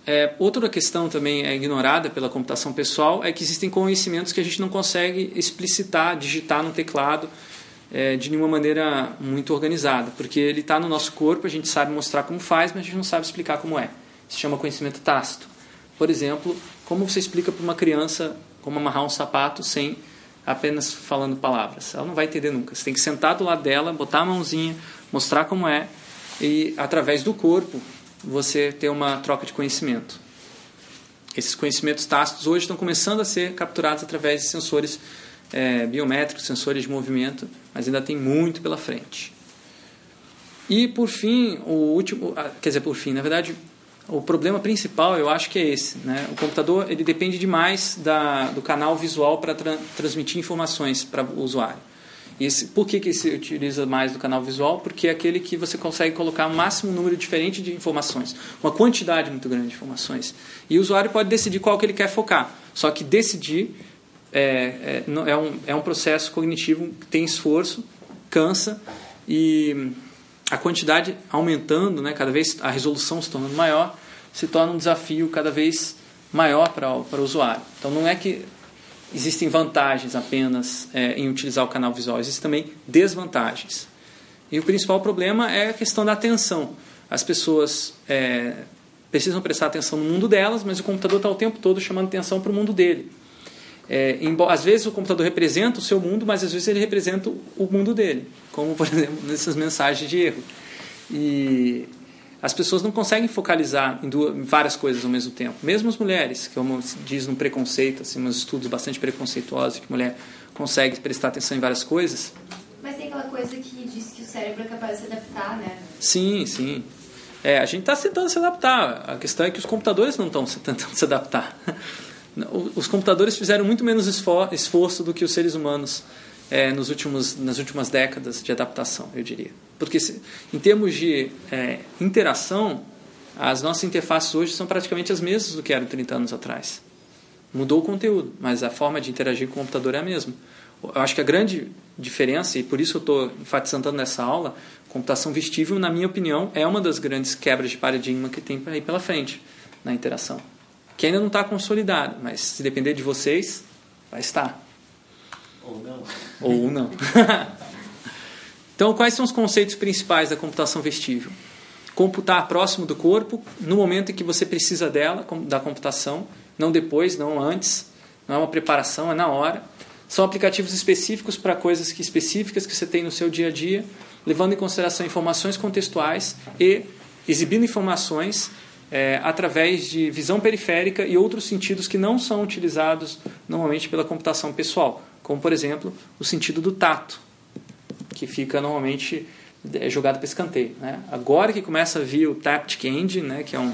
É, outra questão também é ignorada pela computação pessoal é que existem conhecimentos que a gente não consegue explicitar, digitar no teclado é, de nenhuma maneira muito organizada, porque ele está no nosso corpo, a gente sabe mostrar como faz, mas a gente não sabe explicar como é. Se chama conhecimento tácito. Por exemplo, como você explica para uma criança como amarrar um sapato sem apenas falando palavras? Ela não vai entender nunca. Você tem que sentar do lado dela, botar a mãozinha, mostrar como é e através do corpo você ter uma troca de conhecimento. Esses conhecimentos tácitos hoje estão começando a ser capturados através de sensores é, biométricos, sensores de movimento, mas ainda tem muito pela frente. E por fim, o último, ah, quer dizer, por fim, na verdade, o problema principal eu acho que é esse, né? O computador ele depende demais da, do canal visual para tra transmitir informações para o usuário. Esse, por que, que se utiliza mais do canal visual? Porque é aquele que você consegue colocar o máximo número diferente de informações, uma quantidade muito grande de informações. E o usuário pode decidir qual que ele quer focar. Só que decidir é, é, é, um, é um processo cognitivo que tem esforço, cansa e a quantidade aumentando, né, cada vez a resolução se tornando maior, se torna um desafio cada vez maior para o, para o usuário. Então não é que existem vantagens apenas é, em utilizar o canal visual, existem também desvantagens. E o principal problema é a questão da atenção. As pessoas é, precisam prestar atenção no mundo delas, mas o computador está o tempo todo chamando atenção para o mundo dele. É, embo- às vezes o computador representa o seu mundo, mas às vezes ele representa o mundo dele, como por exemplo nessas mensagens de erro. E as pessoas não conseguem focalizar em, duas, em várias coisas ao mesmo tempo. Mesmo as mulheres, que como se diz num preconceito, assim, uns estudos bastante preconceituosos, que a mulher consegue prestar atenção em várias coisas. Mas tem aquela coisa que diz que o cérebro é capaz de se adaptar, né? Sim, sim. É, a gente está tentando se adaptar. A questão é que os computadores não estão tentando se adaptar. Os computadores fizeram muito menos esfor- esforço do que os seres humanos é, nos últimos, nas últimas décadas de adaptação, eu diria. Porque, se- em termos de é, interação, as nossas interfaces hoje são praticamente as mesmas do que eram 30 anos atrás. Mudou o conteúdo, mas a forma de interagir com o computador é a mesma. Eu acho que a grande diferença, e por isso eu estou enfatizando nessa aula, computação vestível, na minha opinião, é uma das grandes quebras de paradigma que tem aí pela frente na interação. Que ainda não está consolidado, mas se depender de vocês, vai estar. Ou não. Ou não. então, quais são os conceitos principais da computação vestível? Computar próximo do corpo, no momento em que você precisa dela, da computação, não depois, não antes, não é uma preparação, é na hora. São aplicativos específicos para coisas que, específicas que você tem no seu dia a dia, levando em consideração informações contextuais e exibindo informações é, através de visão periférica e outros sentidos que não são utilizados normalmente pela computação pessoal, como por exemplo o sentido do tato, que fica normalmente é, jogado para escanteio. Né? Agora que começa a vir o Taptic Engine, né, que é um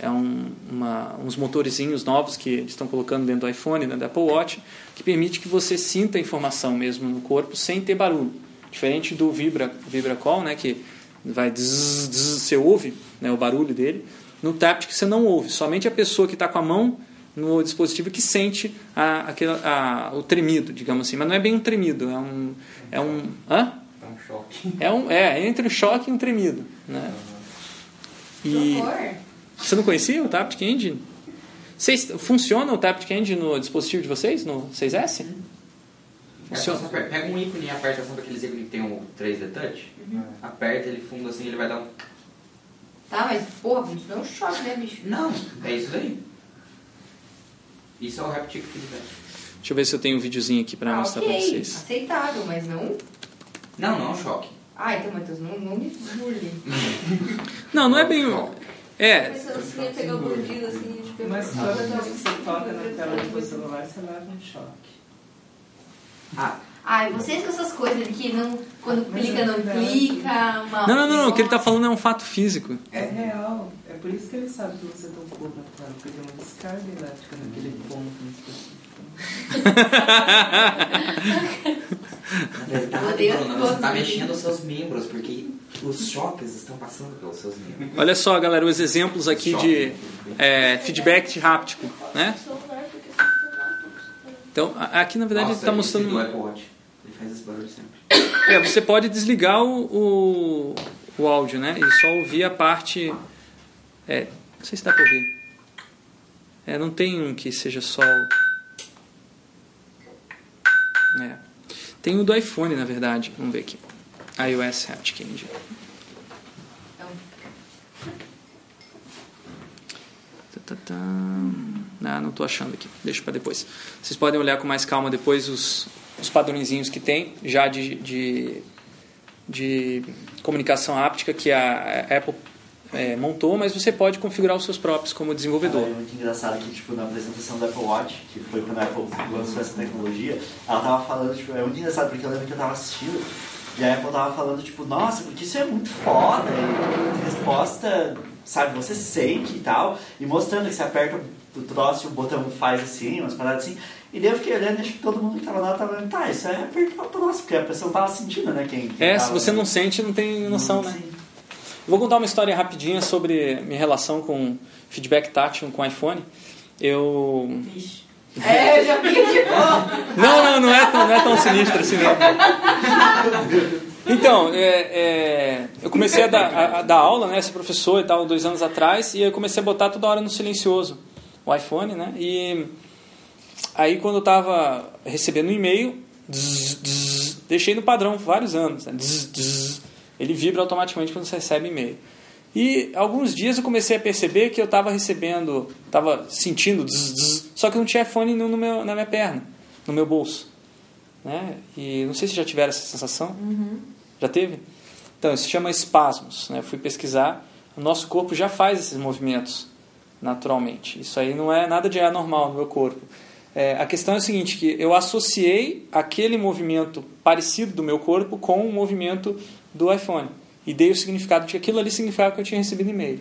é um, uma, uns motorzinhos novos que eles estão colocando dentro do iPhone, do Apple Watch, que permite que você sinta a informação mesmo no corpo sem ter barulho. Diferente do Vibra, Vibra Call, né, que vai você ouve né, o barulho dele. No Taptic você não ouve, somente a pessoa que está com a mão no dispositivo que sente a, aquele, a, o tremido, digamos assim. Mas não é bem um tremido, é um... É um, hã? É um choque. É, um, é entre um choque e um tremido. Né? E, você não conhecia o Taptic Engine? Vocês, funciona o Taptic Engine no dispositivo de vocês, no 6S? Funciona. É pega um ícone e aperta, sabe aqueles ícones que tem o 3D Touch? Uhum. Aperta ele fundo assim, ele vai dar um... Tá, mas porra, isso não é um choque, né, bicho? Não, é isso daí. Isso é o Haptic Feedback. Deixa eu ver se eu tenho um videozinho aqui pra ah, mostrar okay. pra vocês. aceitável, mas não... Não, não é um choque. Ah, então, Matheus, não, não me burle. não, não é bem... É. Assim, assim, tipo, Mas vez que você toca na tela do seu celular, você leva um choque. Ah. Ai, vocês com essas coisas que não, quando clica, não clica. Uma... Não, não, não, não, o que ele está falando é um fato físico. É real. É por isso que ele sabe que você tocou na tela, porque tem uma descarga elétrica naquele ponto específico. Na verdade, Bruna, você está mexendo os seus membros, porque os choques estão passando pelos seus membros. Olha só, galera, os exemplos aqui de é, feedback háptico, né? Então, aqui na verdade Nossa, ele está mostrando. Faz esse barulho sempre. É, você pode desligar o, o, o áudio, né? E só ouvir a parte. É, não sei se dá para ouvir. É, não tem um que seja só. É. Tem o do iPhone, na verdade. Vamos ver aqui. iOS Haptic Engine. Ah, não estou achando aqui. Deixa para depois. Vocês podem olhar com mais calma depois os, os padrõezinhos que tem já de, de, de comunicação áptica que a Apple é, montou, mas você pode configurar os seus próprios como desenvolvedor. Ah, é muito engraçado que tipo, na apresentação da Apple Watch, que foi quando a Apple lançou essa tecnologia, ela tava falando, tipo, é muito engraçado porque eu lembro que eu tava assistindo e a Apple tava falando, tipo, nossa, porque isso é muito foda, e resposta, sabe, você sente e tal, e mostrando que você aperta o troço e o botão faz assim, umas paradas assim. E daí eu fiquei olhando e acho que todo mundo que tava lá tava falando, tá, isso é apertar o troço, porque a pessoa tava sentindo, né? Quem, quem é, tava, se você né? não sente, não tem noção, né? Sim. Vou contar uma história rapidinha sobre minha relação com feedback tátil com iPhone. Eu. É, eu já vi de boa. Não, não, não é tão, não é tão sinistro assim, não. Então, é, é, eu comecei a dar, a, a dar aula, né, ser professor e tal, dois anos atrás, e eu comecei a botar toda hora no silencioso o iPhone, né? E aí quando eu estava recebendo um e-mail, dzz, dzz, deixei no padrão vários anos, né? dzz, ele vibra automaticamente quando você recebe e-mail. E alguns dias eu comecei a perceber que eu estava recebendo, estava sentindo, só que não tinha iPhone no, no meu, na minha perna, no meu bolso. Né? E não sei se já tiveram essa sensação. Já teve? Então, isso se chama espasmos. Né? Eu fui pesquisar. O nosso corpo já faz esses movimentos naturalmente. Isso aí não é nada de anormal no meu corpo. É, a questão é a seguinte, que eu associei aquele movimento parecido do meu corpo com o movimento do iPhone. E dei o significado de que aquilo ali significava que eu tinha recebido e-mail.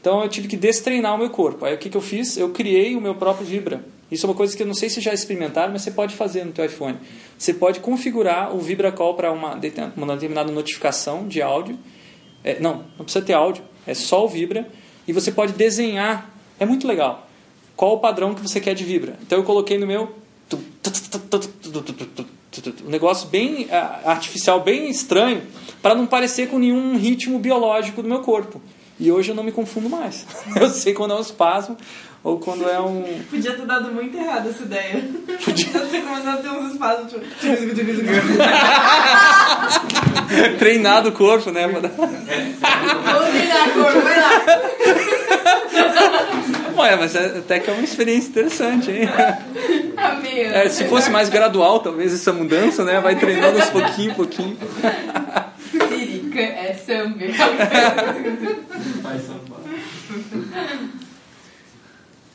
Então eu tive que destreinar o meu corpo. Aí o que, que eu fiz? Eu criei o meu próprio Vibra. Isso é uma coisa que eu não sei se já experimentaram, mas você pode fazer no teu iPhone. Você pode configurar o Vibra Call para uma, uma determinada notificação de áudio. É, não, não precisa ter áudio, é só o Vibra. E você pode desenhar, é muito legal, qual o padrão que você quer de vibra. Então eu coloquei no meu um negócio bem ah, artificial, bem estranho, para não parecer com nenhum ritmo biológico do meu corpo. E hoje eu não me confundo mais. Eu sei quando é um espasmo ou quando é um. Podia ter dado muito errado essa ideia. Podia. Podia ter começado a ter uns espasmos, tipo... Treinado o corpo, né? Vamos treinar a cor, vai lá. Ué, mas é- até que é uma experiência interessante, hein? É, se fosse mais gradual, talvez essa mudança, né? Vai treinando aos pouquinho, pouquinho. Siri, é samba. Vai sambar.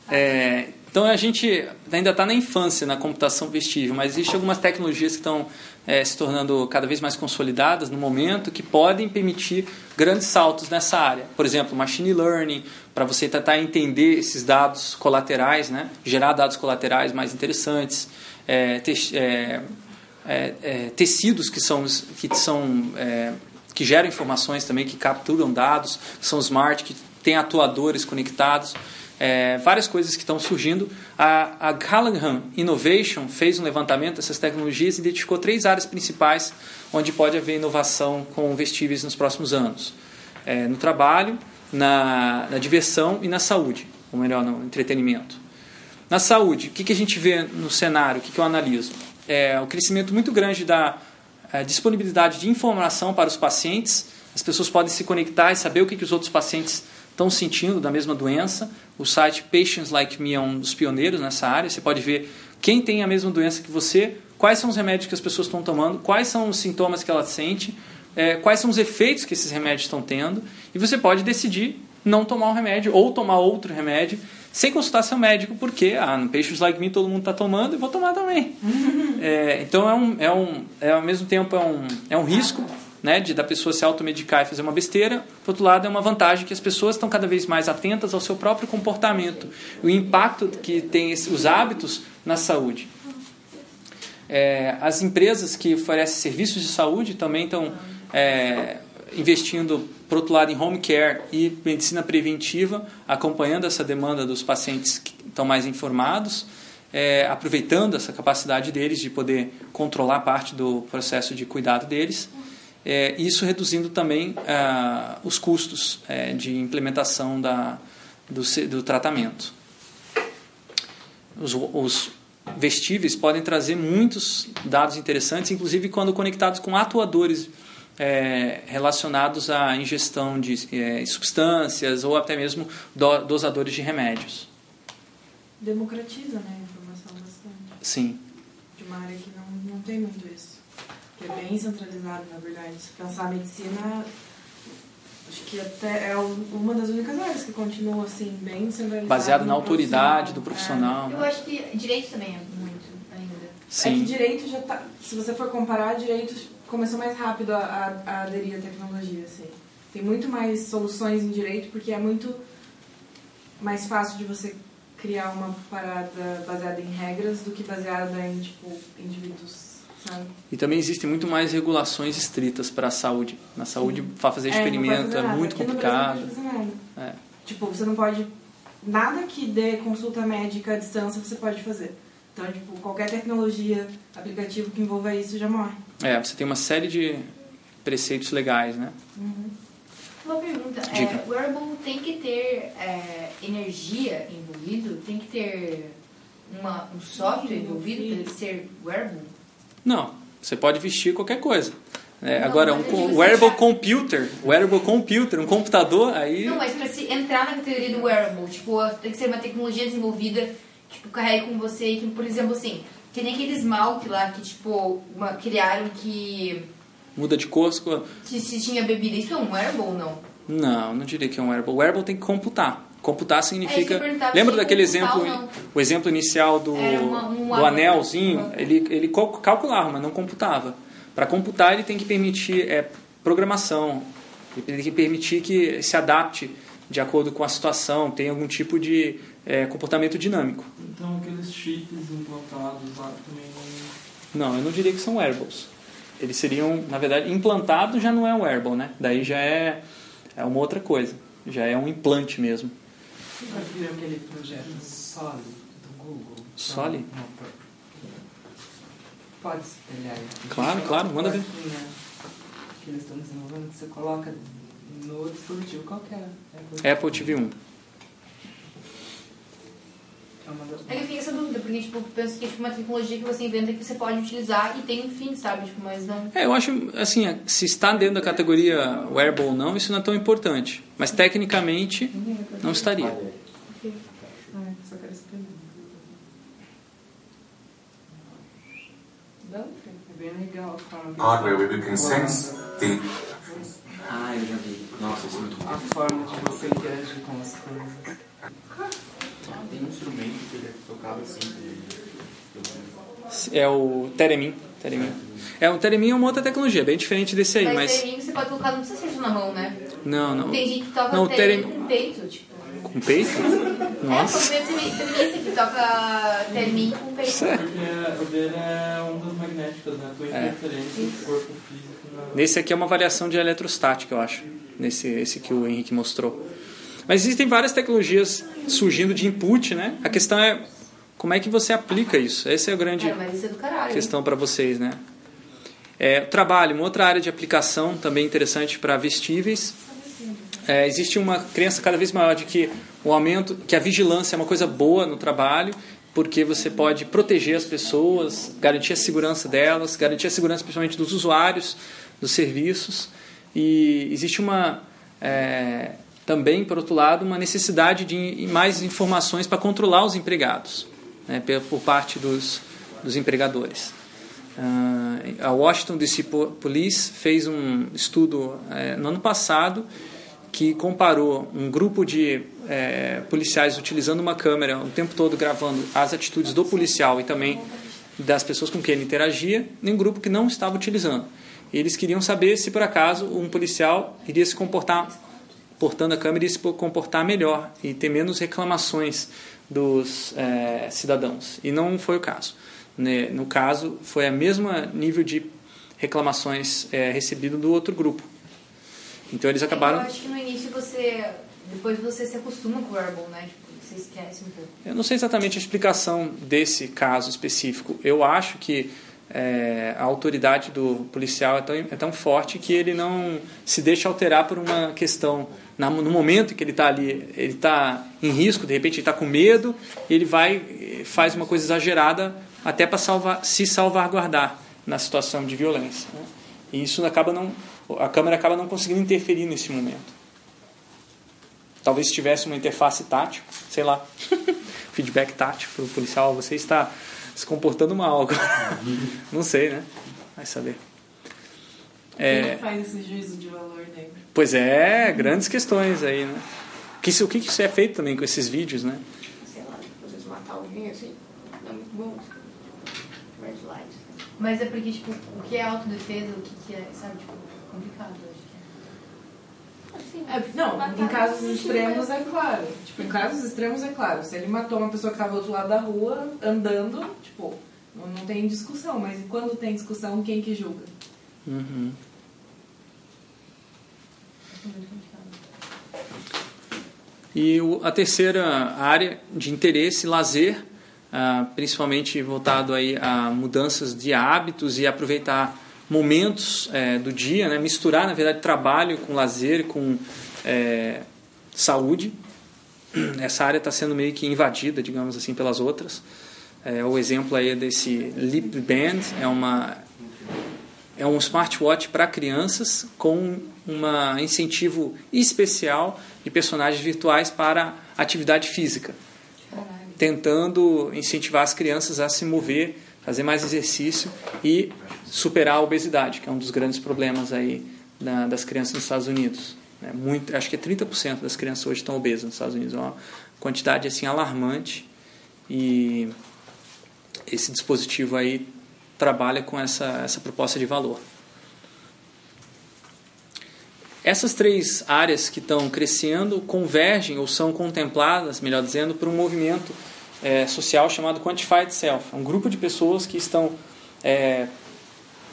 É, então a gente ainda está na infância na computação vestível, mas existem algumas tecnologias que estão é, se tornando cada vez mais consolidadas no momento que podem permitir grandes saltos nessa área. Por exemplo, machine learning, para você tentar entender esses dados colaterais, né? gerar dados colaterais mais interessantes, é, te- é, é, é, tecidos que são, que são é, que geram informações também, que capturam dados, que são smart, que têm atuadores conectados, é, várias coisas que estão surgindo. A, a Callahan Innovation fez um levantamento dessas tecnologias e identificou três áreas principais onde pode haver inovação com vestíveis nos próximos anos: É, no trabalho, na, na diversão e na saúde, ou melhor, no entretenimento. Na saúde, o que, que a gente vê no cenário, o que, que eu analiso? É o crescimento muito grande da eh, disponibilidade de informação para os pacientes. As pessoas podem se conectar e saber o que, que os outros pacientes estão sentindo da mesma doença. O site Patients Like Me é um dos pioneiros nessa área. Você pode ver quem tem a mesma doença que você, quais são os remédios que as pessoas estão tomando, quais são os sintomas que elas sentem, eh, quais são os efeitos que esses remédios estão tendo. E você pode decidir não tomar um remédio ou tomar outro remédio sem consultar seu médico, porque ah, no Patients Like Me todo mundo está tomando e vou tomar também. É, então é um, é um é ao mesmo tempo é um, é um risco né, de da pessoa se automedicar e fazer uma besteira. Por outro lado, é uma vantagem que as pessoas estão cada vez mais atentas ao seu próprio comportamento, o impacto que tem esse- os hábitos na saúde. É, as empresas que oferecem serviços de saúde também estão é, investindo, por outro lado, em home care e medicina preventiva, acompanhando essa demanda dos pacientes que estão mais informados, é, aproveitando essa capacidade deles de poder controlar parte do processo de cuidado deles. É, isso reduzindo também ah, os custos é, de implementação da, do, do tratamento os, os vestíveis podem trazer muitos dados interessantes, inclusive quando conectados com atuadores é, relacionados à ingestão de é, substâncias ou até mesmo do- dosadores de remédios. Democratiza, né, a informação bastante. Sim. De uma área que não, não tem muito isso. É bem centralizado, na verdade. Se pensar a medicina, acho que até é uma das únicas áreas que continua, assim, bem centralizada. Baseado na autoridade do profissional. Eu né? acho que direito também é muito ainda. É. É que Sim. direito já tá. Se você for comparar, direito começou mais rápido a, a, a aderir à tecnologia, assim. Tem muito mais soluções em direito porque é muito mais fácil de você criar uma parada baseada em regras do que baseada em, tipo, indivíduos, sabe? E também existem muito mais regulações estritas para a saúde. Na saúde, para fazer É, experimento fazer é nada. muito Aqui complicado. É. Tipo, você não pode. Nada que dê consulta médica à distância você pode fazer. Então, tipo, qualquer tecnologia, aplicativo que envolva isso já morre. É, você tem uma série de preceitos legais, né? Uma pergunta, é, o wearable tem que ter é, energia envolvido? Tem que ter uma, um software envolvido para ele ser wearable? Não, você pode vestir qualquer coisa. É, Não, agora, um assim, wearable já- computer, wearable computer, um computador, aí... Não, mas para se entrar na categoria do wearable, tipo, tem que ser uma tecnologia desenvolvida, tipo, carrega com você, que, por exemplo, assim, que nem aquele esmalte lá que, tipo, uma, criaram que Muda de cor. se se, tinha bebida. Isso é um wearable ou não? Não, não diria que é um wearable. Wearable tem que computar. Computar É, significa... perguntava Lembra se daquele exemplo, o exemplo inicial do, uma- um do anel. anelzinho? Ele, ele cal- calculava, mas não computava. Para computar, ele tem que permitir é, programação. Ele tem que permitir que se adapte de acordo com a situação, tem algum tipo de é, comportamento dinâmico. Então aqueles chips implantados lá também não. Não, eu não diria que são wearables. Eles seriam, na verdade, implantado já não é um wearable, né? Daí já é, é uma outra coisa. Já é um implante mesmo. Vocês viram aquele projeto Soli, do Google. Soli? Pode- espelhar aí. Claro, claro, manda ver. plaquinha Que eles estão desenvolvendo que você coloca no dispositivo qualquer. É, Apple TV 1. É uma das- É que eu fiquei essa dúvida, porque tipo, eu penso que é tipo, uma tecnologia que você inventa que você pode utilizar e tem um fim, sabe? Tipo, mas não. É, eu acho, assim, se está dentro da categoria wearable ou não, isso não é tão importante. Mas tecnicamente, não estaria. Ah, só quero. É bem legal a forma que hardware where we can sense the Ah, eu já vi. Nossa, isso é muito a bom. forma de você interagir com as coisas. Tem um instrumento que ele tocava assim. É o Teremin. Teremin. É, o Teremin é uma outra tecnologia, bem diferente desse aí, mas mas... tereminho você pode colocar, não precisa ser na mão, né? Não, não. Tem gente que toca Não, tereminho terem- com peito, tipo. Com peito? É, Nossa. tem feminista que toca tereminho com peito. Sério? Porque o dele é ondas magnéticas, né? Tua É. do corpo físico. Na... Nesse aqui é uma variação de eletrostática, eu acho. Nesse esse que o Henrique mostrou. Mas existem várias tecnologias surgindo de input, né? A questão é como é que você aplica isso. Essa é a grande é do caralho. questão para vocês, né? É, trabalho, uma outra área de aplicação também interessante para vestíveis. É, existe uma crença cada vez maior de que o aumento, que a vigilância é uma coisa boa no trabalho, porque você pode proteger as pessoas, garantir a segurança delas, garantir a segurança principalmente dos usuários dos serviços. E existe uma é, também, por outro lado, uma necessidade de mais informações para controlar os empregados, né, por parte dos, dos empregadores. Ah, a Washington DC Po- Police fez um estudo eh, no ano passado que comparou um grupo de eh, policiais utilizando uma câmera o tempo todo gravando as atitudes do policial e também das pessoas com quem ele interagia, em um grupo que não estava utilizando. Eles queriam saber se por acaso um policial iria se comportar portando a câmera iria se comportar melhor e ter menos reclamações dos eh, cidadãos. E não foi o caso. Né? No caso, foi a mesma nível de reclamações eh, recebido do outro grupo. Então eles acabaram. Eu acho que no início você. Depois você se acostuma com o wearable, né? Tipo, você esquece um pouco. Eu não sei exatamente a explicação desse caso específico. Eu acho que eh, a autoridade do policial é tão, é tão forte que ele não se deixa alterar por uma questão. Na- No momento que ele está ali, ele está em risco, de repente ele está com medo, ele vai eh, faz uma coisa exagerada até para salvar, se salvaguardar na situação de violência. né? E isso acaba não, a câmera acaba não conseguindo interferir nesse momento. Talvez se tivesse uma interface tátil, sei lá, feedback tátil para o policial, você está se comportando mal agora. Não sei, né? Vai saber. Quem É, que faz esse juízo de valor daí? pois é, grandes questões aí, né? Que isso, o que isso é feito também com esses vídeos, né? sei lá, às vezes matar alguém assim, não é muito bom. Mas é porque, tipo, o que é autodefesa, o que, que é, sabe, tipo, complicado, eu acho que Assim, É, não, em casos não extremos é claro. Tipo, em casos extremos é claro. Se ele matou uma pessoa que estava do outro lado da rua, andando, tipo, não, não tem discussão. Mas quando tem discussão, quem que julga? Uhum. E o- a terceira área de interesse, lazer, ah, principalmente voltado aí a mudanças de hábitos e aproveitar momentos eh, do dia, né? misturar, na verdade, trabalho com lazer, com eh, saúde. Essa área está sendo meio que invadida, digamos assim, pelas outras. Eh, o exemplo aí é desse Lip Band, é uma é um smartwatch para crianças com um incentivo especial de personagens virtuais para atividade física, Caralho. tentando incentivar as crianças a se mover, fazer mais exercício e superar a obesidade, que é um dos grandes problemas aí da- das crianças nos Estados Unidos. É muito, acho que é 30% das crianças hoje estão obesas nos Estados Unidos, é uma quantidade assim alarmante e esse dispositivo aí trabalha com essa, essa proposta de valor. Essas três áreas que estão crescendo convergem ou são contempladas, melhor dizendo, por um movimento eh, social chamado Quantified Self. É um grupo de pessoas que estão eh,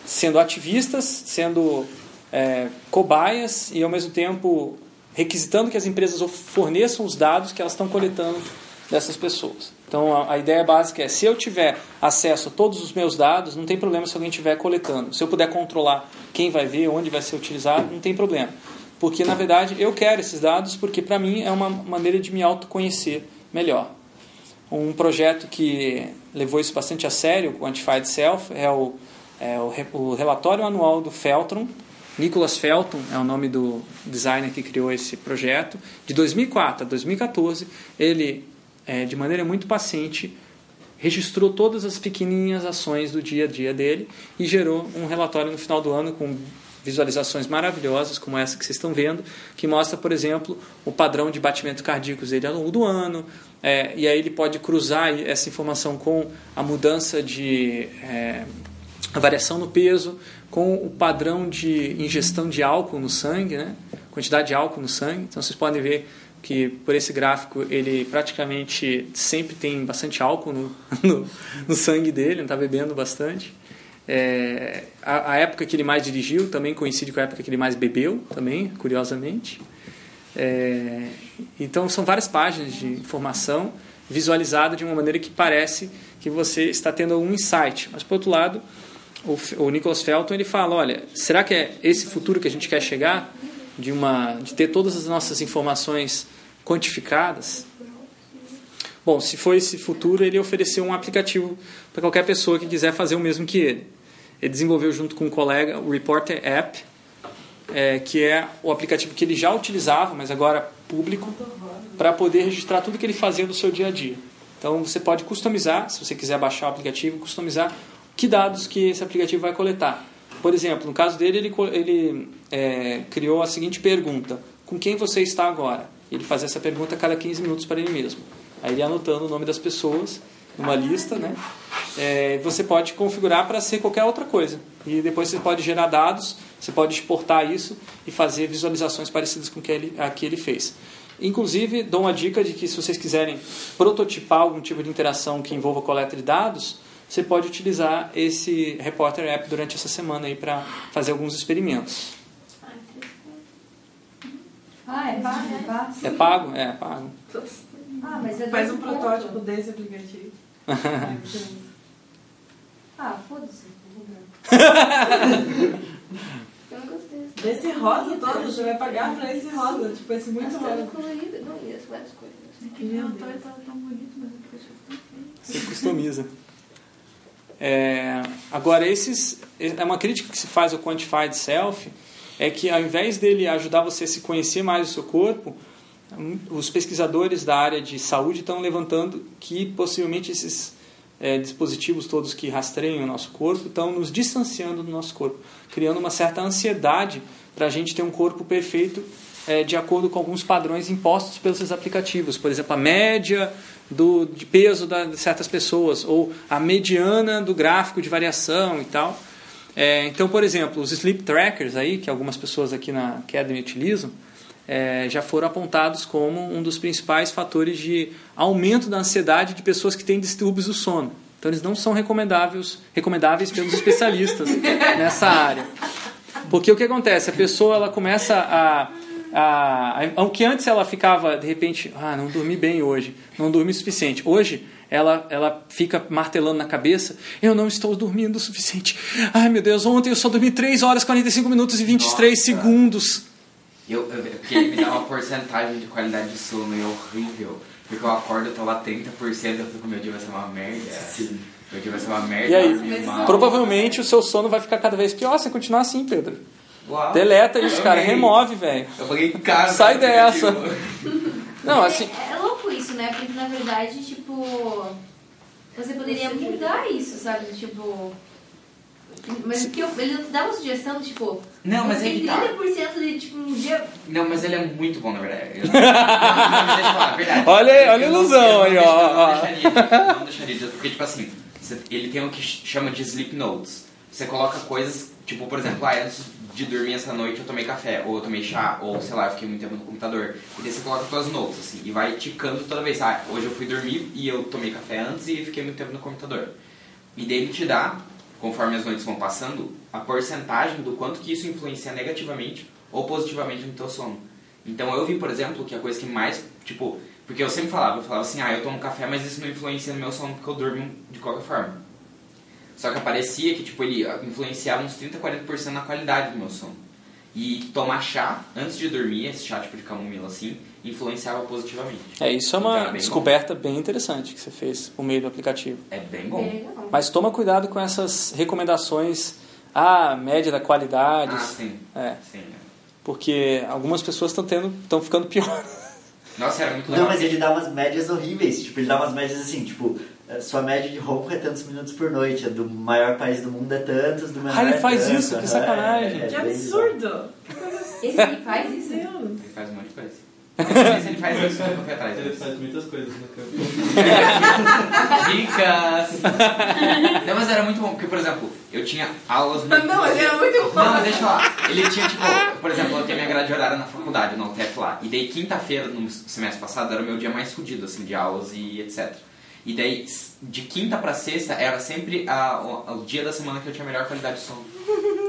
sendo ativistas, sendo eh, cobaias e, ao mesmo tempo, requisitando que as empresas forneçam os dados que elas estão coletando dessas pessoas. Então a, a ideia básica é: se eu tiver acesso a todos os meus dados, não tem problema se alguém estiver coletando. Se eu puder controlar quem vai ver, onde vai ser utilizado, não tem problema. Porque na verdade eu quero esses dados porque para mim é uma maneira de me autoconhecer melhor. Um projeto que levou isso bastante a sério, o Quantified Self, é o, é o, re- o relatório anual do Feltron. Nicholas Felton é o nome do designer que criou esse projeto. De 2004 a 2014, ele, é, de maneira muito paciente, registrou todas as pequenininhas ações do dia a dia dele e gerou um relatório no final do ano com visualizações maravilhosas, como essa que vocês estão vendo, que mostra, por exemplo, o padrão de batimentos cardíacos dele ao longo do ano, é, e aí ele pode cruzar essa informação com a mudança de é, a variação no peso, com o padrão de ingestão de álcool no sangue, né? quantidade de álcool no sangue. Então vocês podem ver que por esse gráfico ele praticamente sempre tem bastante álcool no, no, no sangue dele, está bebendo bastante. É, a, a, época que ele mais dirigiu também coincide com a época que ele mais bebeu, também, curiosamente. É, então são várias páginas de informação visualizada de uma maneira que parece que você está tendo um insight. Mas por outro lado, o, o Nicholas Felton ele fala, olha, será que é esse futuro que a gente quer chegar de uma de ter todas as nossas informações quantificadas? Bom, se for esse futuro, ele ofereceu um aplicativo para qualquer pessoa que quiser fazer o mesmo que ele. Ele desenvolveu junto com um colega o Reporter App, é, que é o aplicativo que ele já utilizava, mas agora público, para poder registrar tudo que ele fazia no seu dia a dia. Então você pode customizar, se você quiser baixar o aplicativo, customizar que dados que esse aplicativo vai coletar. Por exemplo, no caso dele, ele, ele é, criou a seguinte pergunta: Com quem você está agora? Ele fazia essa pergunta a cada 15 minutos para ele mesmo. Aí ele anotando o nome das pessoas numa lista, né? É, você pode configurar para ser qualquer outra coisa. E depois você pode gerar dados, você pode exportar isso e fazer visualizações parecidas com que ele, a que ele fez. Inclusive, dou uma dica de que se vocês quiserem prototipar algum tipo de interação que envolva coleta de dados, você pode utilizar esse Reporter App durante essa semana aí para fazer alguns experimentos. Ah, é pago? É pago? É pago? É, pago. Ah, mas é Faz um protótipo desse aplicativo. Ah, foda-se. Eu não gostei. Desse rosa todo, você vai pagar pra esse rosa. Tipo, esse muito rosa. colorido. Não, e as várias coisas. Meu Deus. tão bonito, mas depois fica tão feio. Você customiza. É, agora, esses, é uma crítica que se faz ao Quantified Self, é que ao invés dele ajudar você a se conhecer mais o seu corpo, os pesquisadores da área de saúde estão levantando que possivelmente esses é, dispositivos todos que rastreiam o nosso corpo estão nos distanciando do nosso corpo, criando uma certa ansiedade para a gente ter um corpo perfeito é, de acordo com alguns padrões impostos pelos aplicativos. Por exemplo, a média do, de peso da, de certas pessoas, ou a mediana do gráfico de variação e tal. É, então, por exemplo, os sleep trackers aí, que algumas pessoas aqui na Academy utilizam, é, já foram apontados como um dos principais fatores de aumento da ansiedade de pessoas que têm distúrbios do sono. Então, eles não são recomendáveis, recomendáveis pelos especialistas nessa área. Porque o que acontece? A pessoa ela começa a, a, a. O que antes ela ficava, de repente, ah, não dormi bem hoje, não dormi o suficiente. Hoje, ela, ela fica martelando na cabeça: eu não estou dormindo o suficiente. Ai meu Deus, ontem eu só dormi 3 horas, 45 minutos e 23 Nossa. segundos. Eu, eu, porque ele me dá uma porcentagem de qualidade de sono é horrível. Porque eu acordo, eu tô lá 30%, eu fico, meu dia vai ser uma merda. Sim. Meu dia vai ser uma merda. E aí, provavelmente o seu sono vai ficar cada vez pior se continuar assim, Pedro. Uau. Deleta isso, cara, Amei. remove, velho. Eu paguei caro. Sai dessa. Não, assim. É, é louco isso, né? Porque na verdade, tipo. Você poderia mudar isso, sabe? Tipo. Mas porque eu- ele não te dá uma sugestão, tipo. Não, mas aí tem que tá. 30% de, tipo, um dia. Não, mas ele é muito bom, na verdade. Eu- não, não, deixa eu falar, verdade. Olha olha a ilusão aí, ó. Não deixaria, de- não deixaria de- porque, tipo assim, ele tem o que chama de sleep notes. Você coloca coisas, tipo, por exemplo, ah, antes de dormir essa noite eu tomei café, ou eu tomei chá, ou sei lá, eu fiquei muito tempo no computador. E daí você coloca suas notes, assim, e vai ticando toda vez. Ah, hoje eu fui dormir e eu tomei café antes e fiquei muito tempo no computador. E daí ele te dá, conforme as noites vão passando, a porcentagem do quanto que isso influencia negativamente ou positivamente no teu sono. Então eu vi, por exemplo, que a coisa que mais, tipo, Porque eu sempre falava, eu falava assim, ah, eu tomo café, mas isso não influencia no meu sono porque eu durmo de qualquer forma. Só que aparecia que, tipo, ele influenciava uns 30, 40% na qualidade do meu sono. E tomar chá antes de dormir, esse chá tipo de camomila assim, influenciava positivamente. É, isso é Então, uma era bem descoberta bem interessante que você fez por meio do aplicativo. É bem bom. Bem. Mas toma cuidado com essas recomendações, ah, média da qualidade, Ah, sim. é, sim. porque algumas pessoas estão tendo, estão ficando pior. Nossa, era muito legal. Não, mas ele dá umas médias horríveis. Tipo, ele dá umas médias assim, tipo, sua média de ronco é tantos minutos por noite, a do maior país do mundo é tantos, do menor Ah, ele é faz tanto. isso? Que sacanagem. é, é Que absurdo! Esse aí faz isso? Ele faz um monte de coisa. Se ele faz isso, eu atrás. Ele faz muitas coisas no campo. Dicas! Não, mas era muito bom, porque, por exemplo, eu tinha aulas... Não, mas era muito bom. Não, mas deixa eu falar. Ele tinha, tipo, por exemplo, eu tinha minha grade horária na faculdade, no UTF lá. E daí, quinta-feira, no semestre passado, era o meu dia mais fodido, assim, de aulas e etc. E daí, de quinta pra sexta, era sempre a, o, o dia da semana que eu tinha melhor qualidade de sono.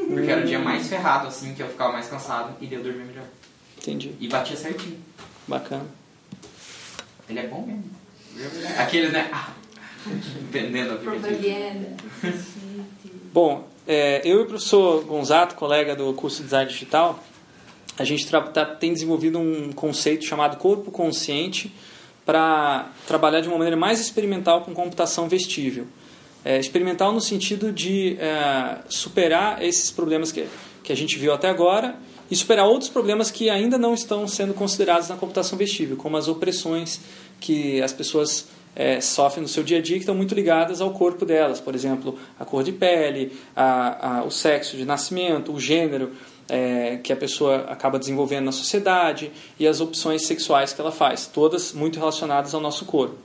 Porque era o dia mais ferrado, assim, que eu ficava mais cansado e daí eu dormia melhor. Entendi, E batia certinho. bacana. Ele é bom mesmo. Aqueles, né? Ah, vendendo a. Propaganda. Bom, é, eu e o professor Gonzato, colega do curso de Design Digital, a gente tá- tem desenvolvido um conceito chamado corpo consciente para trabalhar de uma maneira mais experimental com computação vestível. É, experimental no sentido de é, superar esses problemas que, que a gente viu até agora e superar outros problemas que ainda não estão sendo considerados na computação vestível, como as opressões que as pessoas é, sofrem no seu dia a dia que estão muito ligadas ao corpo delas, por exemplo, a cor de pele, a, a, o sexo de nascimento, o gênero é, que a pessoa acaba desenvolvendo na sociedade e as opções sexuais que ela faz, todas muito relacionadas ao nosso corpo.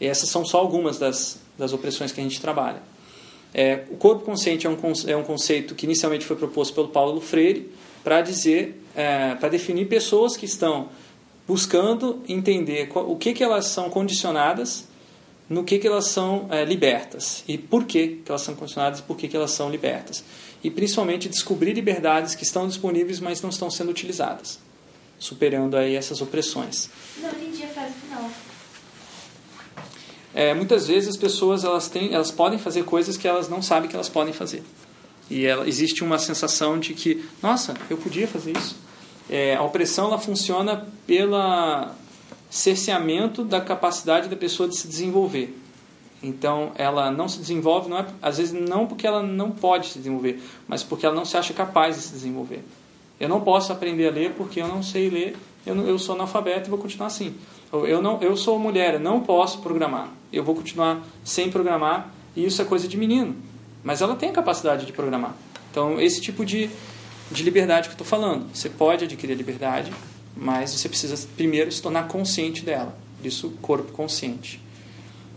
E essas são só algumas das, das opressões que a gente trabalha. É, o corpo consciente é um, é um conceito que inicialmente foi proposto pelo Paulo Freire para dizer, é, para definir pessoas que estão buscando entender o que, que elas são condicionadas, no que, que elas são é, libertas e por que, que elas são condicionadas e por que, que elas são libertas. E principalmente descobrir liberdades que estão disponíveis, mas não estão sendo utilizadas, superando aí essas opressões. Não entendi a frase final. É, muitas vezes as pessoas elas têm, elas podem fazer coisas que elas não sabem que elas podem fazer. E ela, existe uma sensação de que, nossa, eu podia fazer isso. É, a opressão ela funciona pelo cerceamento da capacidade da pessoa de se desenvolver. Então, ela não se desenvolve, não é, às vezes não porque ela não pode se desenvolver, mas porque ela não se acha capaz de se desenvolver. Eu não posso aprender a ler porque eu não sei ler, eu, não- eu sou analfabeto e vou continuar assim. Eu, não, eu sou mulher, eu não posso programar, eu vou continuar sem programar, e isso é coisa de menino. Mas ela tem a capacidade de programar. Então, esse tipo de, de liberdade que eu estou falando. Você pode adquirir a liberdade, mas você precisa primeiro se tornar consciente dela. Isso, corpo consciente.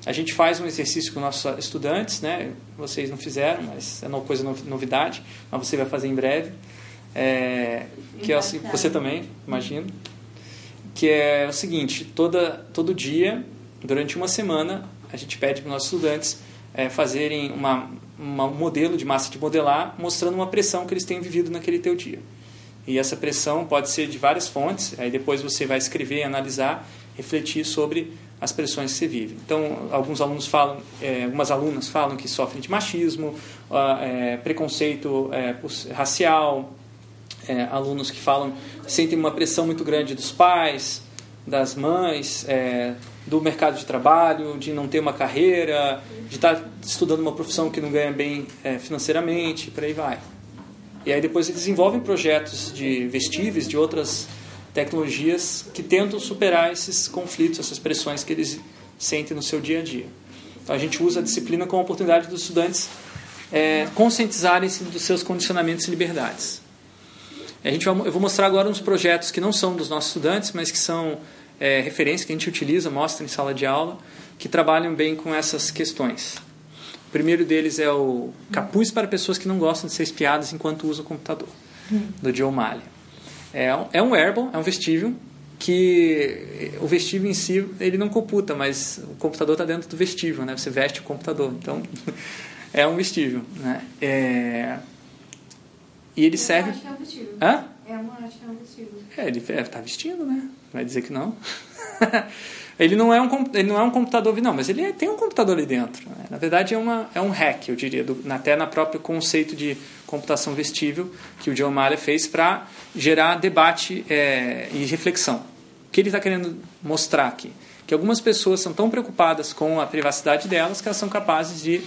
A gente faz um exercício com nossos estudantes, né? Vocês não fizeram, mas é uma coisa novi- novidade, mas você vai fazer em breve. É, que é você também, imagino. Que é o seguinte: toda, todo dia, durante uma semana, a gente pede para os nossos estudantes é, fazerem uma, uma- um modelo de massa de modelar, mostrando uma pressão que eles têm vivido naquele teu dia. E essa pressão pode ser de várias fontes, aí depois você vai escrever, analisar, refletir sobre as pressões que você vive. Então, alguns alunos falam, eh, algumas alunas falam que sofrem de machismo, eh, preconceito pos- racial, eh, alunos que falam sentem uma pressão muito grande dos pais, das mães, eh, do mercado de trabalho, de não ter uma carreira, de estar estudando uma profissão que não ganha bem financeiramente, por aí vai. E aí depois eles desenvolvem projetos de vestíveis, de outras tecnologias que tentam superar esses conflitos, essas pressões que eles sentem no seu dia a dia. Então a gente usa a disciplina como oportunidade dos estudantes é, conscientizarem-se dos seus condicionamentos e liberdades. A gente vai, eu vou mostrar agora uns projetos que não são dos nossos estudantes, mas que são é, referências que a gente utiliza, mostra em sala de aula, que trabalham bem com essas questões. O primeiro deles é o Capuz para pessoas que não gostam de ser espiadas enquanto usam o computador, do Joe Malley. É um, é um wearable, é um vestível, que o vestível em si ele não computa, mas o computador está dentro do vestível, né? Você veste o computador, então é um vestível, né? É... E ele serve. Eu acho que é um vestível. Hã? É uma arte, é um vestido. É, ele é, tá vestindo, né? Vai dizer que não. ele não é um ele não é um computador, não, mas ele é- tem um computador ali dentro. né? Na verdade é uma é um hack, eu diria, do, até na próprio conceito de computação vestível que o John Mayer fez para gerar debate é, e reflexão. O que ele está querendo mostrar aqui? Que algumas pessoas são tão preocupadas com a privacidade delas que elas são capazes de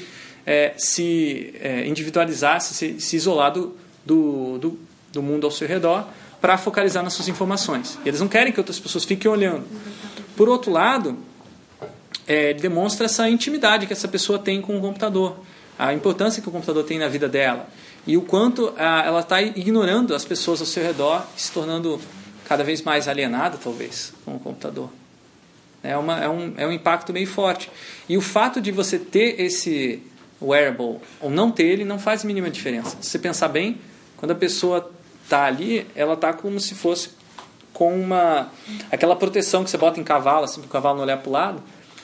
é, se é, individualizar, se, se isolar do, do, do, do mundo ao seu redor para focalizar nas suas informações. E eles não querem que outras pessoas fiquem olhando. Por outro lado, é, demonstra essa intimidade que essa pessoa tem com o computador, a importância que o computador tem na vida dela e o quanto ah, ela está ignorando as pessoas ao seu redor, se tornando cada vez mais alienada, talvez, com o computador. É, uma, é, um, é um impacto bem forte. E o fato de você ter esse wearable ou não ter ele não faz a mínima diferença. Se você pensar bem, quando a pessoa está ali, ela está como se fosse com uma aquela proteção que você bota em cavalo, assim, para o cavalo não olhar para o lado.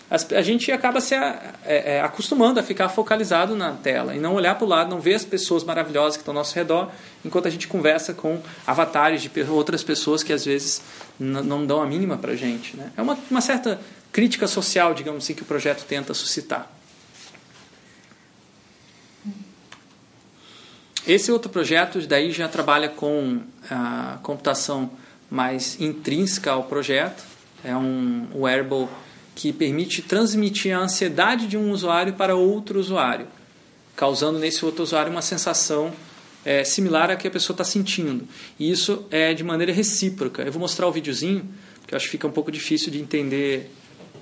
A gente acaba se é, é, acostumando a ficar focalizado na tela e não olhar para o lado, não ver as pessoas maravilhosas que estão ao nosso redor, enquanto a gente conversa com avatares de outras pessoas que às vezes não dão a mínima para a gente. Né? É uma, uma certa crítica social, digamos assim, que o projeto tenta suscitar. Esse outro projeto daí já trabalha com a computação mais intrínseca ao projeto. É um wearable que permite transmitir a ansiedade de um usuário para outro usuário, causando nesse outro usuário uma sensação é, similar à que a pessoa está sentindo. E isso é de maneira recíproca. Eu vou mostrar o videozinho, que eu acho que fica um pouco difícil de entender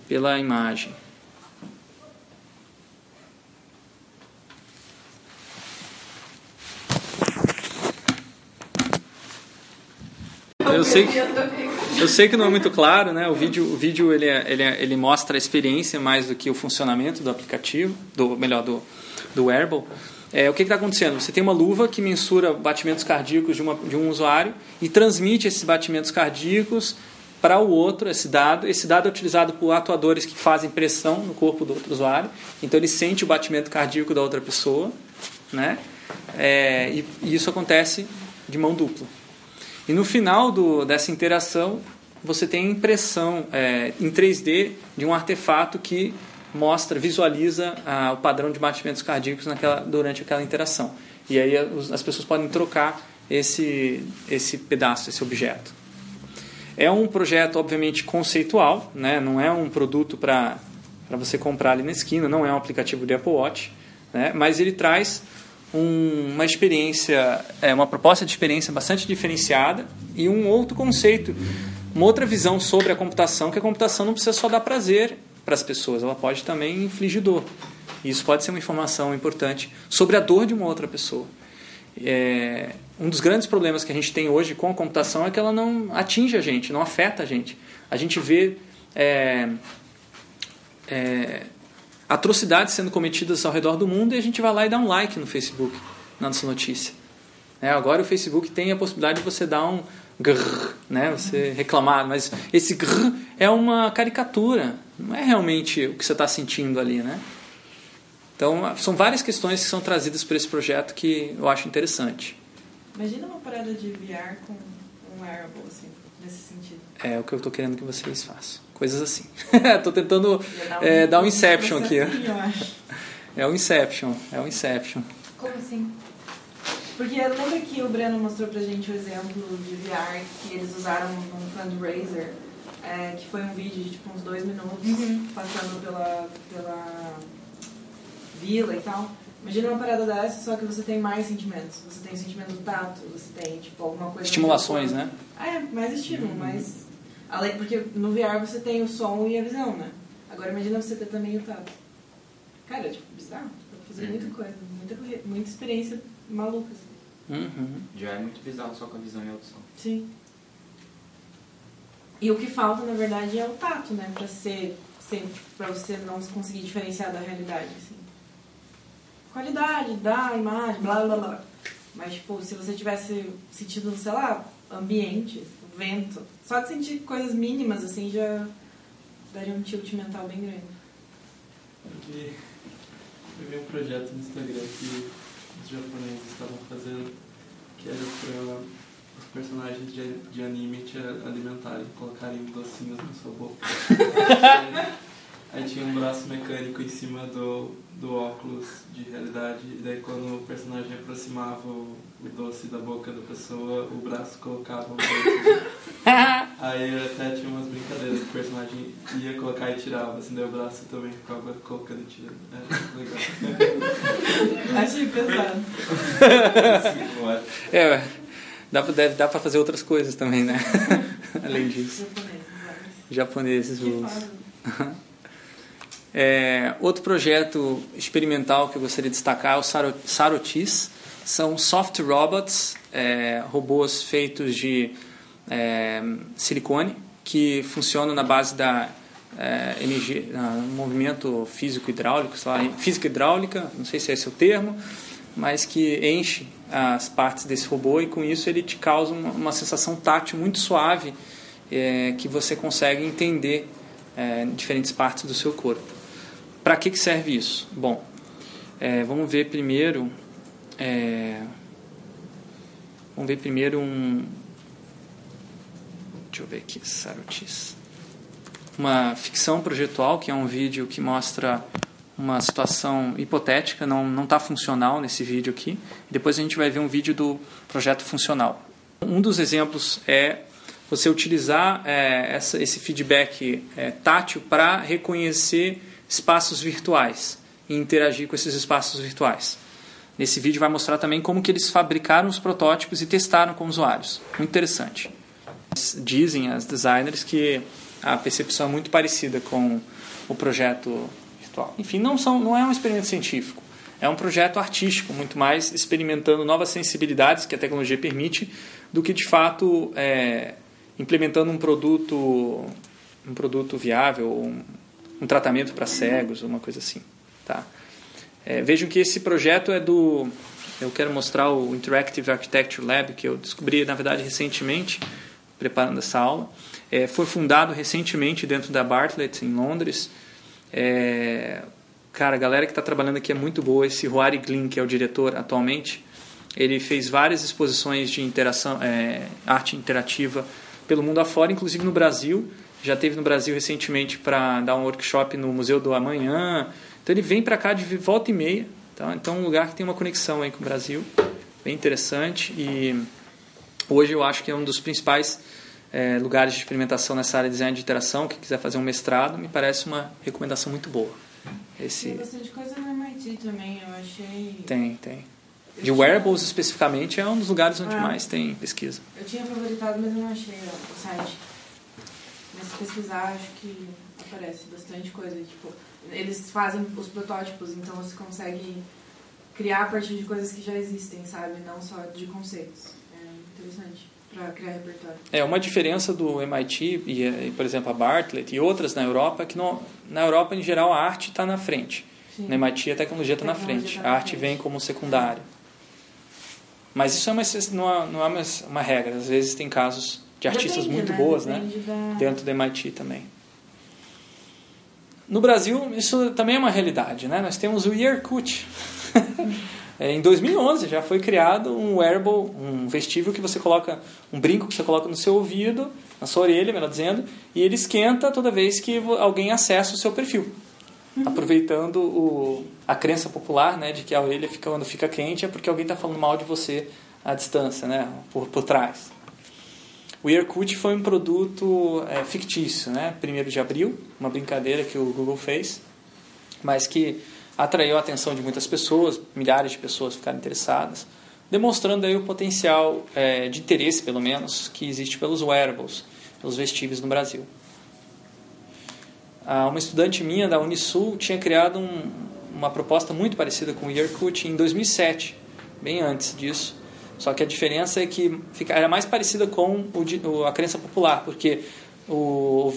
pela imagem. Eu sei, que- eu sei que não é muito claro, né? O vídeo, o vídeo ele, é- ele, é- ele mostra a experiência mais do que o funcionamento do aplicativo, do melhor do, do wearable. É, o que está acontecendo? Você tem uma luva que mensura batimentos cardíacos de, uma, de um usuário e transmite esses batimentos cardíacos para o outro, esse dado. Esse dado é utilizado por atuadores que fazem pressão no corpo do outro usuário. Então ele sente o batimento cardíaco da outra pessoa, né? É, e, e isso acontece de mão dupla. E no final do, dessa interação, você tem a impressão é, em 3D de um artefato que mostra, visualiza ah, o padrão de batimentos cardíacos naquela, durante aquela interação. E aí os- as pessoas podem trocar esse, esse pedaço, esse objeto. É um projeto, obviamente, conceitual, né? não é um produto para você comprar ali na esquina, não é um aplicativo de Apple Watch, né? mas ele traz um- uma experiência, é, uma proposta de experiência bastante diferenciada e um outro conceito, uma outra visão sobre a computação, que a computação não precisa só dar prazer para as pessoas, ela pode também infligir dor. Isso pode ser uma informação importante sobre a dor de uma outra pessoa. É, um dos grandes problemas que a gente tem hoje com a computação é que ela não atinge a gente, não afeta a gente. A gente vê é, é, atrocidades sendo cometidas ao redor do mundo e a gente vai lá e dá um like no Facebook, na nossa notícia. É, agora o Facebook tem a possibilidade de você dar um grrr, né, você reclamar, mas esse grrr é uma caricatura, não é realmente o que você está sentindo ali, né? Então, são várias questões que são trazidas por esse projeto que eu acho interessante. Imagina uma parada de VR com um wearable, assim, nesse sentido. É o que eu estou querendo que vocês façam. Coisas assim. Estou tentando é, dar um Inception aqui. processinho, eu acho. É o Inception. É o Inception. Como assim? Porque lembra que o Breno mostrou pra gente o exemplo de VR que eles usaram num fundraiser, é, que foi um vídeo de tipo uns dois minutos, passando pela, pela vila e tal. Imagina uma parada dessa, só que você tem mais sentimentos. Você tem o sentimento do tato, você tem tipo alguma coisa... Estimulações, né? Ah, é, mais estímulo, mas... Além, porque no VR você tem o som e a visão, né? Agora imagina você ter também o tato. Cara, tipo, bizarro. Dá pra fazer muita coisa, muita, muita experiência maluca. Assim. Uhum. Já é muito bizarro só com a visão e a audição. Sim. E o que falta, na verdade, é o tato, né? Pra ser, ser pra você não conseguir diferenciar da realidade, assim. Qualidade da imagem, blá blá blá. Mas, tipo, se você tivesse sentido, sei lá, ambiente, vento, só de sentir coisas mínimas, assim, já daria um tilt mental bem grande. Eu vi, eu vi um projeto no Instagram que os japoneses estavam fazendo, que era para personagens de, de anime te alimentarem, colocarem docinhos na sua boca. Aí tinha um braço mecânico em cima do, do óculos de realidade, e daí quando o personagem aproximava o, o doce da boca da pessoa, o braço colocava o doce. Aí até tinha umas brincadeiras que o personagem ia colocar e tirava, assim, daí o braço também ficava colocando e tirando. Era legal. Achei pesado. É, dá pra, deve, dá pra fazer outras coisas também, né? Além disso. Japoneses, Que os. fazem. É, outro projeto experimental que eu gostaria de destacar é o Saro- Sarotis. São soft robots, é, robôs feitos de é, silicone, que funcionam na base da é, energia, movimento físico hidráulico, sei lá, física hidráulica, não sei se é esse o termo, mas que enche as partes desse robô e com isso ele te causa uma, uma sensação tátil muito suave é, que você consegue entender é, diferentes partes do seu corpo. Para que, que serve isso? Bom, é, vamos ver primeiro. É, vamos ver primeiro um. Deixa eu ver aqui, Sarotis. Uma ficção projetual, que é um vídeo que mostra uma situação hipotética, não está funcional nesse vídeo aqui. Depois a gente vai ver um vídeo do projeto funcional. Um dos exemplos é você utilizar é, essa, esse feedback é, tátil para reconhecer espaços virtuais e interagir com esses espaços virtuais. Nesse vídeo vai mostrar também como que eles fabricaram os protótipos e testaram com usuários. Muito interessante. Dizem as designers que a percepção é muito parecida com o projeto virtual. Enfim, não, são, não é um experimento científico. É um projeto artístico, muito mais experimentando novas sensibilidades que a tecnologia permite, do que de fato é, implementando um produto, um produto viável, um, um tratamento para cegos, uma coisa assim. Tá? É, vejam que esse projeto é do. Eu quero mostrar o Interactive Architecture Lab, que eu descobri, na verdade, recentemente, preparando essa aula. É, foi fundado recentemente dentro da Bartlett, em Londres. É, cara, a galera que está trabalhando aqui é muito boa. Esse Roari Glynn, que é o diretor atualmente, ele fez várias exposições de interação, é, arte interativa pelo mundo afora, inclusive no Brasil. Já teve no Brasil recentemente para dar um workshop no Museu do Amanhã. Então ele vem para cá de volta e meia. Tá? Então é um lugar que tem uma conexão aí com o Brasil, bem interessante. E hoje eu acho que é um dos principais é, lugares de experimentação nessa área de design de interação. Quem quiser fazer um mestrado, me parece uma recomendação muito boa. Esse... Tem bastante coisa no MIT também, eu achei. Tem, tem. De wearables especificamente é um dos lugares onde Ah. mais tem pesquisa. Eu tinha favoritado, mas eu não achei o site. Mas se pesquisar, acho que aparece bastante coisa. Tipo, eles fazem os protótipos, então você consegue criar a partir de coisas que já existem, sabe? Não só de conceitos. É interessante para criar repertório. É uma diferença do MIT e, eh, por exemplo, a Bartlett e outras na Europa, que no, na Europa, em geral, a arte está na frente. Sim. No MIT, a tecnologia está na frente. tá A na arte frente. vem como secundária. Mas isso é uma, não é, não é uma, uma regra. Às vezes tem casos de artistas Depende, muito né? boas né? Depende da- dentro do MIT também. No Brasil, isso também é uma realidade. Né? Nós temos o Yerkut. É, em 2011 já foi criado um wearable, um vestível que você coloca, um brinco que você coloca no seu ouvido, na sua orelha, melhor dizendo, e ele esquenta toda vez que alguém acessa o seu perfil. Aproveitando o, a crença popular né, de que a orelha fica, quando fica quente é porque alguém está falando mal de você à distância, né, por, por trás. O Earcut foi um produto é, fictício, né? 1 de abril, uma brincadeira que o Google fez, mas que atraiu a atenção de muitas pessoas, milhares de pessoas ficaram interessadas, demonstrando aí o potencial é, de interesse, pelo menos, que existe pelos wearables, pelos vestíveis no Brasil. Ah, uma estudante minha da Unisul tinha criado um, uma proposta muito parecida com o Earcut em 2007, bem antes disso. Só que a diferença é que fica, era mais parecida com o, a crença popular, porque o,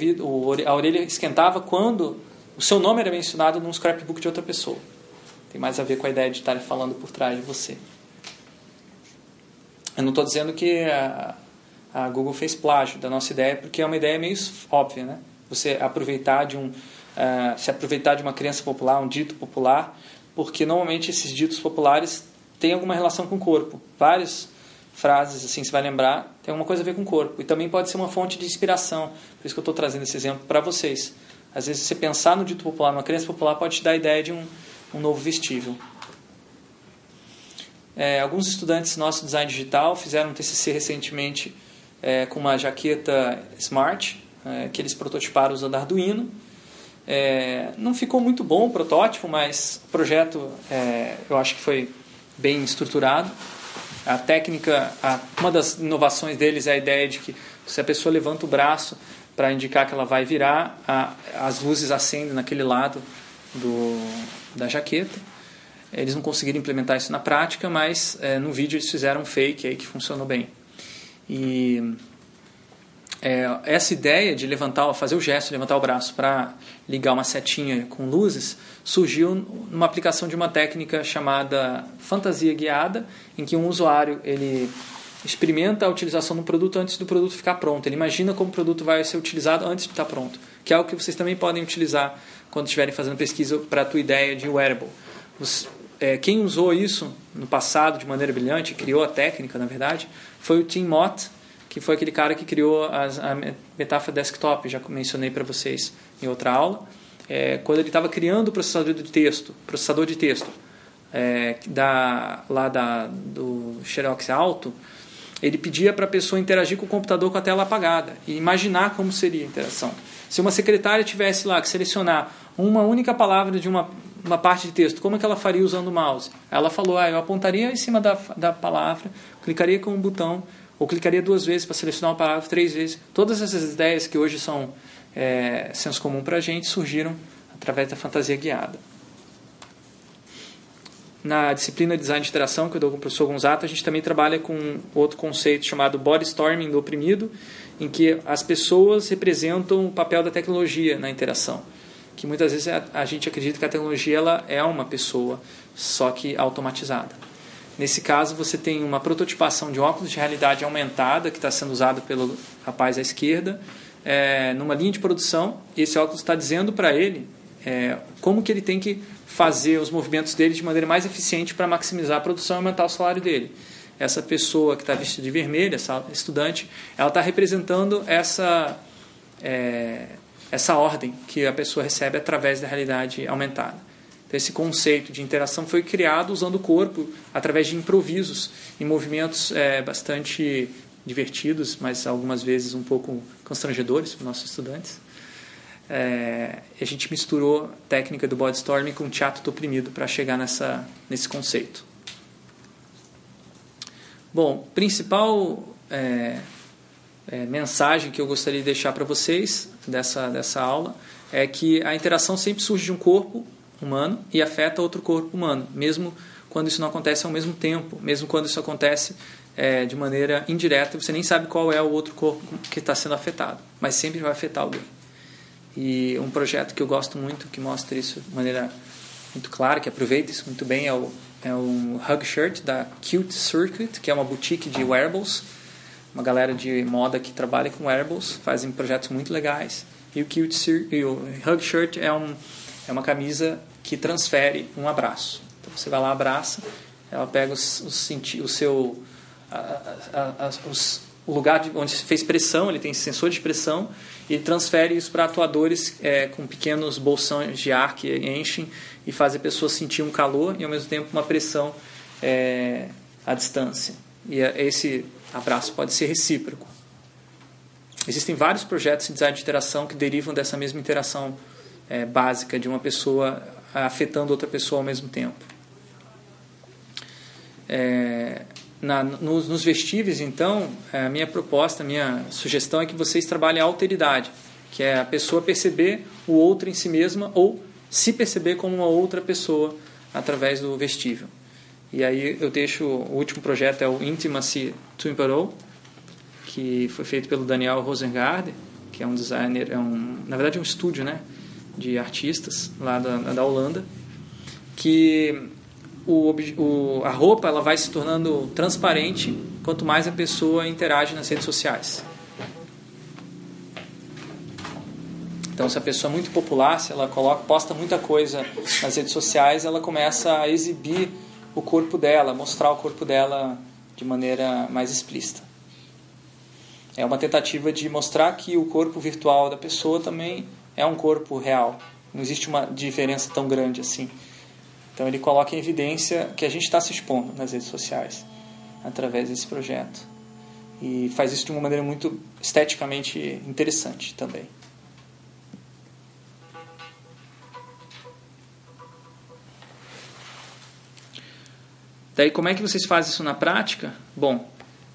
a orelha esquentava quando o seu nome era mencionado num scrapbook de outra pessoa. Tem mais a ver com a ideia de estar falando por trás de você. Eu não estou dizendo que a, a Google fez plágio da nossa ideia, porque é uma ideia meio óbvia, né? Você aproveitar de um, ah, se aproveitar de uma crença popular, um dito popular, porque normalmente esses ditos populares têm alguma relação com o corpo. Vários frases, assim, você vai lembrar, tem alguma coisa a ver com o corpo. E também pode ser uma fonte de inspiração. Por isso que eu estou trazendo esse exemplo para vocês. Às vezes, você pensar no dito popular, numa crença popular, pode te dar a ideia de um, um novo vestível. É, alguns estudantes nossos de design digital fizeram um TCC recentemente é, com uma jaqueta Smart, é, que eles prototiparam usando Arduino. É, não ficou muito bom o protótipo, mas o projeto é, eu acho que foi bem estruturado. A técnica, a, uma das inovações deles é a ideia de que se a pessoa levanta o braço para indicar que ela vai virar, a, as luzes acendem naquele lado do, da jaqueta. Eles não conseguiram implementar isso na prática, mas é, no vídeo eles fizeram um fake aí que funcionou bem. E é, essa ideia de levantar, fazer o gesto, levantar o braço para ligar uma setinha com luzes, surgiu numa aplicação de uma técnica chamada fantasia guiada, em que um usuário ele experimenta a utilização do produto antes do produto ficar pronto. Ele imagina como o produto vai ser utilizado antes de estar pronto, que é algo que vocês também podem utilizar quando estiverem fazendo pesquisa para a tua ideia de wearable. Os, é, quem usou isso no passado de maneira brilhante, criou a técnica, na verdade, foi o Tim Mott, que foi aquele cara que criou as, a metáfora desktop, já mencionei para vocês em outra aula. É, quando ele estava criando o processador de texto, processador de texto é, da, lá da, do Xerox Alto, ele pedia para a pessoa interagir com o computador com a tela apagada e imaginar como seria a interação. Se uma secretária tivesse lá que selecionar uma única palavra de uma, uma parte de texto, como é que ela faria usando o mouse? Ela falou, ah, eu apontaria em cima da, da palavra, clicaria com um botão, ou clicaria duas vezes para selecionar uma palavra, três vezes. Todas essas ideias que hoje são é, senso comum para a gente surgiram através da fantasia guiada. Na disciplina de design de interação que eu dou com o professor Gonzato, a gente também trabalha com outro conceito chamado body storming do oprimido, em que as pessoas representam o papel da tecnologia na interação. Que muitas vezes a, gente acredita que a tecnologia ela é uma pessoa, só que automatizada. Nesse caso, você tem uma prototipação de óculos de realidade aumentada que está sendo usado pelo rapaz à esquerda, é, numa linha de produção. Esse óculos está dizendo para ele é, como que ele tem que fazer os movimentos dele de maneira mais eficiente para maximizar a produção e aumentar o salário dele. Essa pessoa que está vestida de vermelho, essa estudante, ela está representando essa, é, essa ordem que a pessoa recebe através da realidade aumentada. Então, esse conceito de interação foi criado usando o corpo através de improvisos em movimentos é, bastante divertidos, mas algumas vezes um pouco constrangedores para os nossos estudantes. É, a gente misturou a técnica do body storming com teatro do oprimido para chegar nessa, nesse conceito. Bom, principal é, é, mensagem que eu gostaria de deixar para vocês dessa, dessa aula é que a interação sempre surge de um corpo humano e afeta outro corpo humano, mesmo quando isso não acontece ao mesmo tempo, mesmo quando isso acontece é, de maneira indireta, você nem sabe qual é o outro corpo que está sendo afetado, mas sempre vai afetar alguém. E um projeto que eu gosto muito, que mostra isso de maneira muito clara, que aproveita isso muito bem, é o, é o Hug Shirt da Cute Circuit, que é uma boutique de wearables, uma galera de moda que trabalha com wearables, fazem projetos muito legais. E o Cute Cir e o Hug Shirt é, um, é uma camisa que transfere um abraço. Então você vai lá, abraça, ela pega os, os, o seu a, a, a, os, o lugar de, onde se fez pressão, ele tem sensor de pressão e transfere isso para atuadores é, com pequenos bolsões de ar que enchem e fazem a pessoa sentir um calor e ao mesmo tempo uma pressão é, à distância. E é, esse abraço pode ser recíproco. Existem vários projetos de design de interação que derivam dessa mesma interação é, básica de uma pessoa afetando outra pessoa ao mesmo tempo. É, na, nos, nos, vestíveis, então, a minha proposta, a minha sugestão é que vocês trabalhem a alteridade, que é a pessoa perceber o outro em si mesma ou se perceber como uma outra pessoa através do vestível. E aí eu deixo o último projeto é o Intimacy Twimperol, que foi feito pelo Daniel Rosengard, que é um designer, é um, na verdade é um estúdio, né, de artistas lá da, da Holanda, que o, o, a roupa ela vai se tornando transparente quanto mais a pessoa interage nas redes sociais. Então, se a pessoa é muito popular, se ela coloca, posta muita coisa nas redes sociais, ela começa a exibir o corpo dela, mostrar o corpo dela de maneira mais explícita. É uma tentativa de mostrar que o corpo virtual da pessoa também é um corpo real. Não existe uma diferença tão grande assim. Então ele coloca em evidência que a gente está se expondo nas redes sociais através desse projeto. E faz isso de uma maneira muito esteticamente interessante também. Daí, como é que vocês fazem isso na prática? Bom,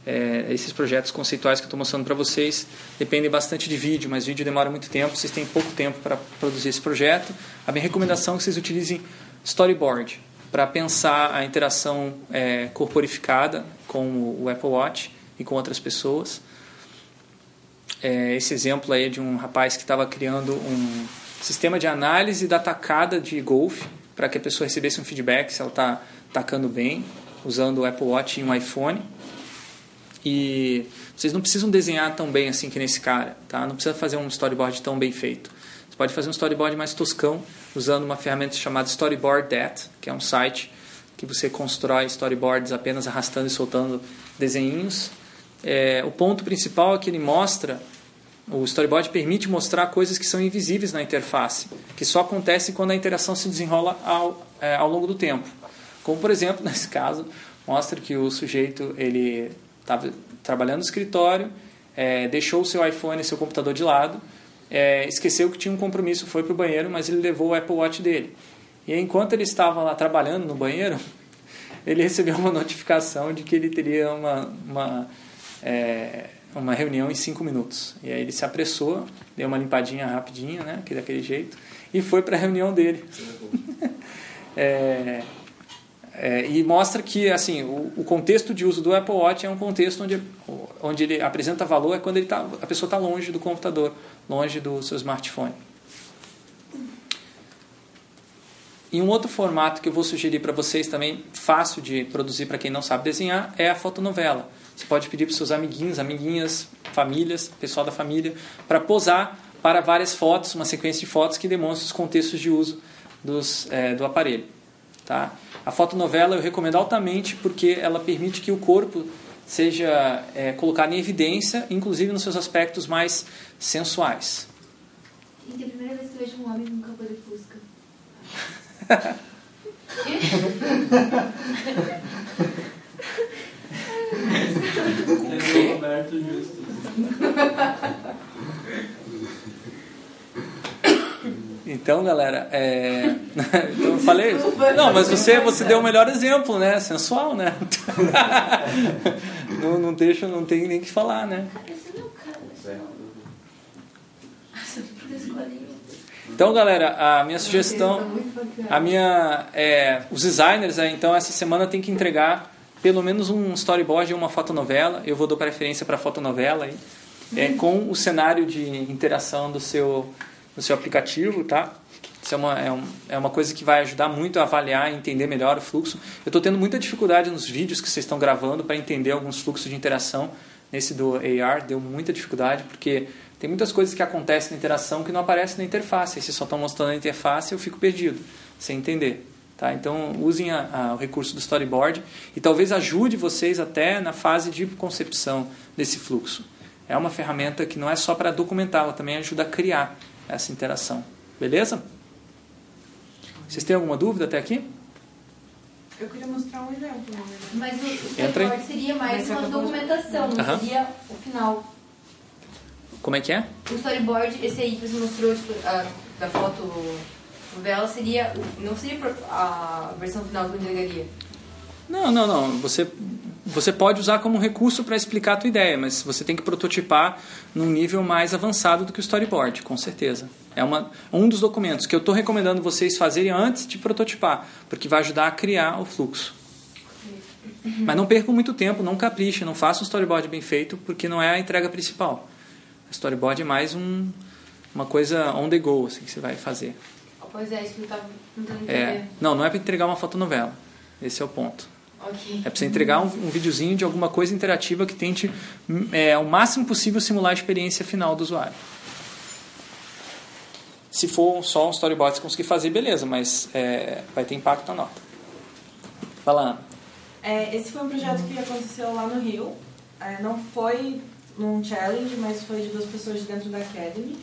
é, esses projetos conceituais que eu estou mostrando para vocês dependem bastante de vídeo, mas vídeo demora muito tempo, vocês têm pouco tempo para produzir esse projeto. A minha recomendação é que vocês utilizem storyboard para pensar a interação é, corporificada com o Apple Watch e com outras pessoas. É, esse exemplo aí é de um rapaz que estava criando um sistema de análise da tacada de golfe para que a pessoa recebesse um feedback se ela está tacando bem, usando o Apple Watch e um iPhone. E vocês não precisam desenhar tão bem assim que nesse cara, tá? Não precisa fazer um storyboard tão bem feito. Você pode fazer um storyboard mais toscão usando uma ferramenta chamada Storyboard That, que é um site que você constrói storyboards apenas arrastando e soltando desenhinhos. É, o ponto principal é que ele mostra, o storyboard permite mostrar coisas que são invisíveis na interface, que só acontecem quando a interação se desenrola ao, é, ao longo do tempo. Como por exemplo, nesse caso, mostra que o sujeito ele estava trabalhando no escritório, é, deixou o seu iPhone e seu computador de lado, é, esqueceu que tinha um compromisso, foi para o banheiro, mas ele levou o Apple Watch dele. E enquanto ele estava lá trabalhando no banheiro, ele recebeu uma notificação de que ele teria uma, uma, é, uma reunião em cinco minutos. E aí ele se apressou, deu uma limpadinha rapidinha, né, daquele jeito, e foi para a reunião dele. é, é, e mostra que assim o, o, contexto de uso do Apple Watch é um contexto onde, onde ele apresenta valor é quando ele tá, a pessoa está longe do computador, longe do seu smartphone. E um outro formato que eu vou sugerir para vocês também, fácil de produzir para quem não sabe desenhar, é a fotonovela. Você pode pedir para seus amiguinhos, amiguinhas, famílias, pessoal da família, para posar para várias fotos, uma sequência de fotos que demonstra os contextos de uso dos, é, do aparelho. Tá? A fotonovela eu recomendo altamente porque ela permite que o corpo seja é, colocado em evidência, inclusive nos seus aspectos mais sensuais. Gente, é a primeira vez que eu vejo um homem com capô de fusca. É Roberto Justus. Então, galera, é... então eu falei. Não, mas você, você deu o melhor exemplo, né? Sensual, né? não, não deixa, não tem nem o que falar, né? Então, galera, a minha sugestão, a minha, é, os designers, é, então essa semana tem que entregar pelo menos um storyboard e uma fotonovela. Eu vou dar preferência para fotonovela aí, é, com o cenário de interação do seu no seu aplicativo, tá? Isso é uma, é, um, é uma coisa que vai ajudar muito a avaliar e entender melhor o fluxo. Eu estou tendo muita dificuldade nos vídeos que vocês estão gravando para entender alguns fluxos de interação. Nesse do AR deu muita dificuldade, porque tem muitas coisas que acontecem na interação que não aparecem na interface. Aí vocês só estão mostrando a interface e eu fico perdido, sem entender. Tá? Então usem a, a, o recurso do storyboard e talvez ajude vocês até na fase de concepção desse fluxo. É uma ferramenta que não é só para documentar, ela também ajuda a criar essa interação. Beleza? Vocês têm alguma dúvida até aqui? Eu queria mostrar um exemplo. Né? Mas o storyboard seria mais uma documentação, não Aham. seria o final. Como é que é? O storyboard, esse aí que você mostrou, tipo, a, da foto novela, seria, não seria a versão final que eu entregaria. Não, não, não. Você, você pode usar como recurso para explicar a tua ideia, mas você tem que prototipar num nível mais avançado do que o storyboard, com certeza. É uma, um dos documentos que eu estou recomendando vocês fazerem antes de prototipar, porque vai ajudar a criar o fluxo. Mas não percam muito tempo, não capriche, não faça um storyboard bem feito, porque não é a entrega principal. O storyboard é mais um, uma coisa on the go assim, que você vai fazer. Pois é, isso eu tava tentando É, não, não é para entregar uma fotonovela. Esse é o ponto. Ok. É para você entregar um, um videozinho de alguma coisa interativa que tente hum, é, o máximo possível simular a experiência final do usuário. Se for só um storyboard você conseguir fazer, beleza, mas é, vai ter impacto na nota. Vai lá, Ana. É, esse foi um projeto que aconteceu lá no Rio. É, não foi num challenge, mas foi de duas pessoas de dentro da Academy.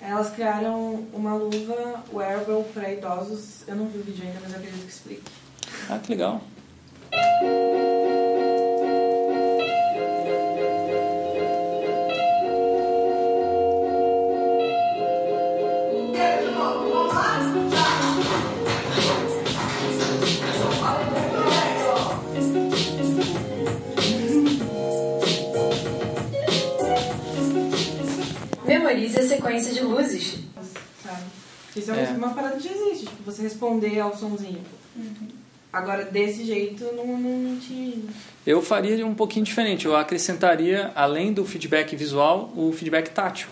Elas criaram uma luva wearable para idosos. Eu não vi o vídeo ainda, mas eu acredito que explique. Ah, que legal. Memorize a sequência de luzes. Sabe? Isso é, É. uma parada que já existe, tipo, você responder ao sonzinho. Agora, desse jeito, não, não, tinha. Eu faria um pouquinho diferente. Eu acrescentaria, além do feedback visual, o feedback tátil.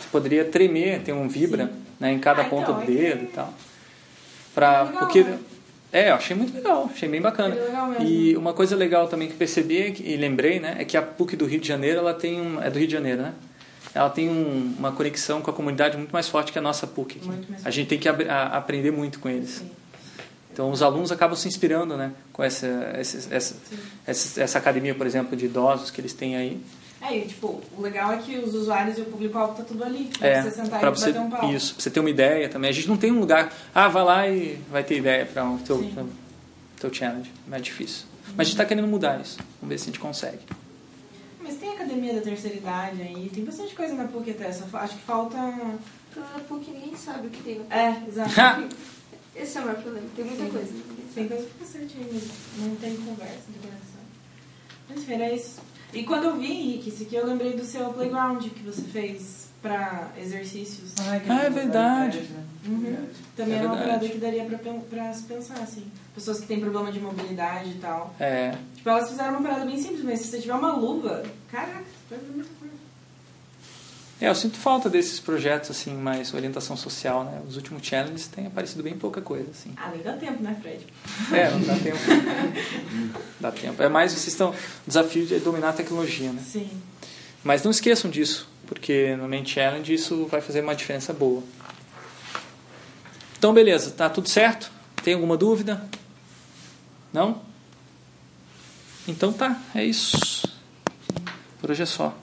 Você poderia tremer, ter um vibra né, em cada Ah, ponta então, do é dedo e tal. Pra, Legal, porque né? É, eu achei muito legal, achei bem bacana. É. E uma coisa legal também que percebi é e lembrei, né, é que a PUC do Rio de Janeiro, ela tem um, é do Rio de Janeiro, né? Ela tem um- uma conexão com a comunidade muito mais forte que a nossa PUC. A gente tem que a- aprender muito com eles. Sim. Então os alunos acabam se inspirando, né, com essa essa, essa, essa, essa academia, por exemplo, de idosos que eles têm aí. É, e, tipo, o legal é que os usuários e o público-alvo tá tudo ali. Pra É, você sentar pra e você bater um papo. isso, pra você ter uma ideia também. A gente não tem um lugar, ah, vai lá e vai ter ideia para o teu, teu, teu challenge. É mais difícil. Mas a gente está querendo mudar isso. Vamos ver se a gente consegue. Mas tem academia da terceira idade aí, tem bastante coisa na PUC até, só acho que falta... Pela PUC ninguém sabe o que tem. É, exato. Esse é o maior problema. Tem muita Sim. coisa. tem coisa aí, mas não tem conversa, não tem conversa. Mas enfim, era isso. E quando eu vi, Henrique, isso aqui eu lembrei do seu playground que você fez pra exercícios. Ah, é verdade. Uhum. Também É é, uma verdade. parada que daria pra se pensar, assim. Pessoas que têm problema de mobilidade e tal. É, Tipo, elas fizeram uma parada bem simples, mas se você tiver uma luva, caraca, você ver muita coisa. É, eu sinto falta desses projetos assim, mais orientação social, né? Os últimos challenges têm aparecido bem pouca coisa, assim. Ah, nem dá tempo, né, Fred? É, não dá tempo. dá tempo. É mais vocês estão o desafio de dominar a tecnologia, né? Sim. Mas não esqueçam disso, porque no main challenge isso vai fazer uma diferença boa. Então, beleza, tá tudo certo? Tem alguma dúvida? Não? Então tá, é isso. Por hoje é só.